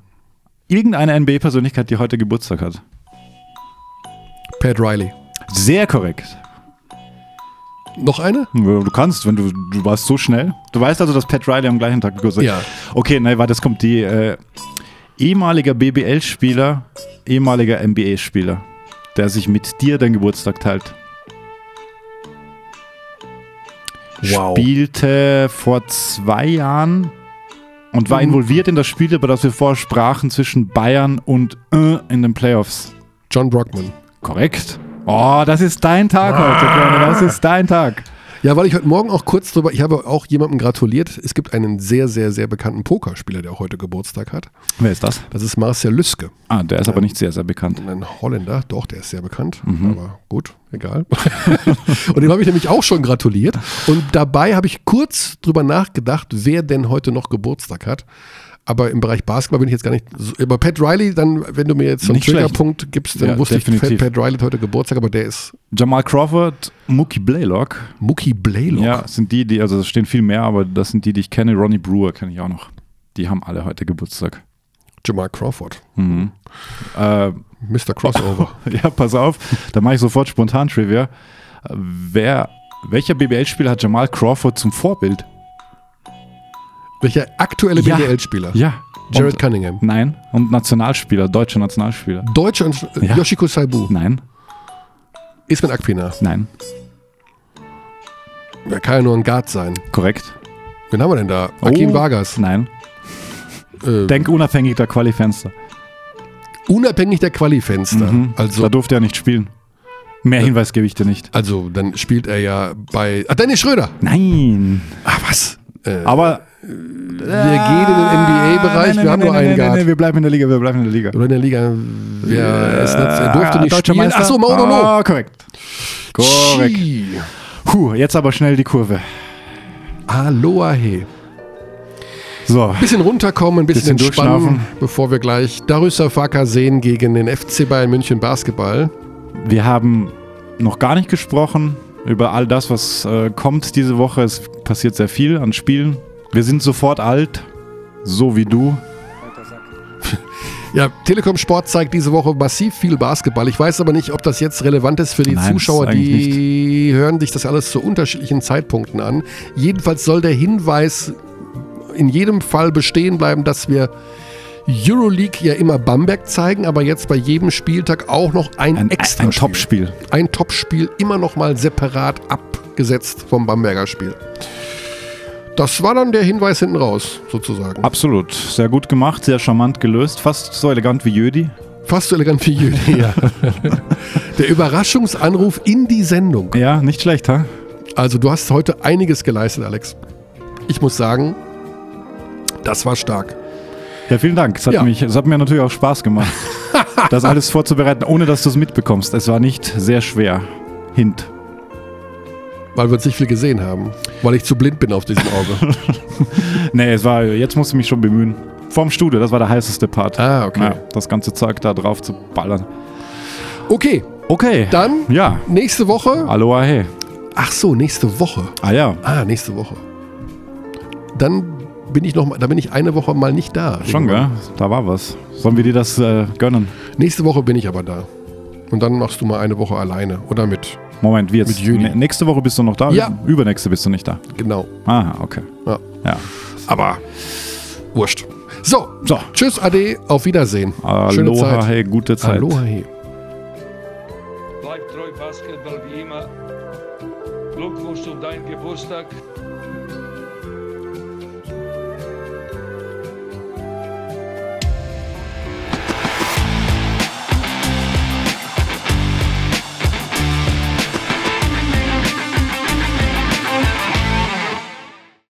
irgendeine NBA-Persönlichkeit, die heute Geburtstag hat. Pat Riley. Sehr korrekt. Noch eine? Du kannst, wenn du, du warst so schnell. Du weißt also, dass Pat Riley am gleichen Tag Geburtstag Ja. Okay, nein, warte, es kommt die äh, ehemaliger BBL-Spieler, ehemaliger NBA-Spieler, der sich mit dir den Geburtstag teilt. Wow. Spielte vor zwei Jahren und war Mhm. involviert in das Spiel, über das wir vorher sprachen, zwischen Bayern und äh, in den Playoffs. John Brockman. Korrekt. Oh, das ist dein Tag heute, Freunde. Das ist dein Tag. Ja, weil ich heute Morgen auch kurz drüber, ich habe auch jemandem gratuliert. Es gibt einen sehr, sehr, sehr bekannten Pokerspieler, der auch heute Geburtstag hat. Wer ist das? Das ist Marcel Lüske. Ah, der ist aber nicht sehr, sehr bekannt. Ein Holländer, doch, der ist sehr bekannt. Mhm. Aber gut, egal. und dem habe ich nämlich auch schon gratuliert. Und dabei habe ich kurz drüber nachgedacht, wer denn heute noch Geburtstag hat. Aber im Bereich Basketball bin ich jetzt gar nicht. So, aber Pat Riley, dann, wenn du mir jetzt so einen. Triggerpunkt gibst, dann Ja, wusste definitiv. ich, Pat, Pat Riley hat heute Geburtstag, aber der ist Jamal Crawford, Mookie Blaylock. Mookie Blaylock. Ja, sind die, die, also es stehen viel mehr, aber das sind die, die ich kenne. Ronnie Brewer kenne ich auch noch. Die haben alle heute Geburtstag. Jamal Crawford. Mhm. Äh, Mr. Crossover. ja, pass auf, da mache ich sofort spontan Trivia. Wer, welcher BBL-Spieler hat Jamal Crawford zum Vorbild? Welcher aktuelle Ja. BBL-Spieler? Ja. Jared Und- Cunningham. Nein. Und Nationalspieler, deutscher Nationalspieler. Deutscher und Ja. Yoshiko Saibu. Nein. Ismet Akpina. Nein. Er kann ja nur ein Guard sein. Korrekt. Wen haben wir denn da? Akim Oh, Vargas. Nein. Äh, Denk unabhängig der Qualifenster. unabhängig der Qualifenster. Mhm. Also, da durfte er nicht spielen. Mehr Hinweis gebe ich dir nicht. also, dann spielt er ja bei. Ah, Dennis Schröder. Nein. Ah, was? Äh, Aber wir gehen in den NBA-Bereich. wir haben nur einen Guard. wir bleiben in der Liga, wir bleiben in der Liga. Oder in der Liga. Wer er, ist er durfte nicht Deutscher spielen. Achso, Mauro No. Ah, korrekt. Korrekt. Schi. Puh, jetzt aber schnell die Kurve. Aloha he. So. Bisschen runterkommen, ein bisschen, Bisschen entspannen, bevor wir gleich Darüsafaka sehen gegen den FC Bayern München Basketball. Wir haben noch gar nicht gesprochen über all das, was äh, kommt diese Woche. Es passiert sehr viel an Spielen. Wir sind sofort alt, so wie du. Ja, Telekom Sport zeigt diese Woche massiv viel Basketball. Ich weiß aber nicht, ob das jetzt relevant ist für die Nein, Zuschauer, die hören sich das alles zu unterschiedlichen Zeitpunkten an. Jedenfalls soll der Hinweis in jedem Fall bestehen bleiben, dass wir Euroleague ja immer Bamberg zeigen, aber jetzt bei jedem Spieltag auch noch ein, Ein, extra ein Topspiel. Ein Topspiel immer noch mal separat abgesetzt vom Bamberger Spiel. Das war dann der Hinweis hinten raus, sozusagen. Absolut. Sehr gut gemacht, sehr charmant gelöst. Fast so elegant wie Jödi. Fast so elegant wie Jüdi, ja. Der Überraschungsanruf in die Sendung. Ja, nicht schlecht, ha? Also du hast heute einiges geleistet, Alex. Ich muss sagen, das war stark. Ja, vielen Dank. Es hat, Ja. mich, es hat mir natürlich auch Spaß gemacht, das alles vorzubereiten, ohne dass du es mitbekommst. Es war nicht sehr schwer. Hint. Weil wir uns nicht viel gesehen haben. Weil ich zu blind bin auf diesem Auge. nee, es war, jetzt musst du mich schon bemühen. Vorm Studio, das war der heißeste Part. Ah, okay. Ja, das ganze Zeug da drauf zu ballern. Okay. Okay. Dann ja. nächste Woche. Aloha hey. Ach so, nächste Woche. Ah ja. Ah, nächste Woche. Dann bin ich noch mal, da bin ich eine Woche mal nicht da. Schon, gell? Da war was. Sollen wir dir das äh, gönnen? Nächste Woche bin ich aber da. Und dann machst du mal eine Woche alleine oder mit. Moment, wie jetzt? Mit Nächste Woche bist du noch da? Ja. Übernächste bist du nicht da. Genau. Ah, okay. Ja. ja. Aber wurscht. So, so. tschüss, Ade, auf Wiedersehen. Aloha, Schöne Zeit. hey, gute Zeit. Aloha, hey. Bleib treu Basketball wie immer. Glückwunsch zu deinem Geburtstag.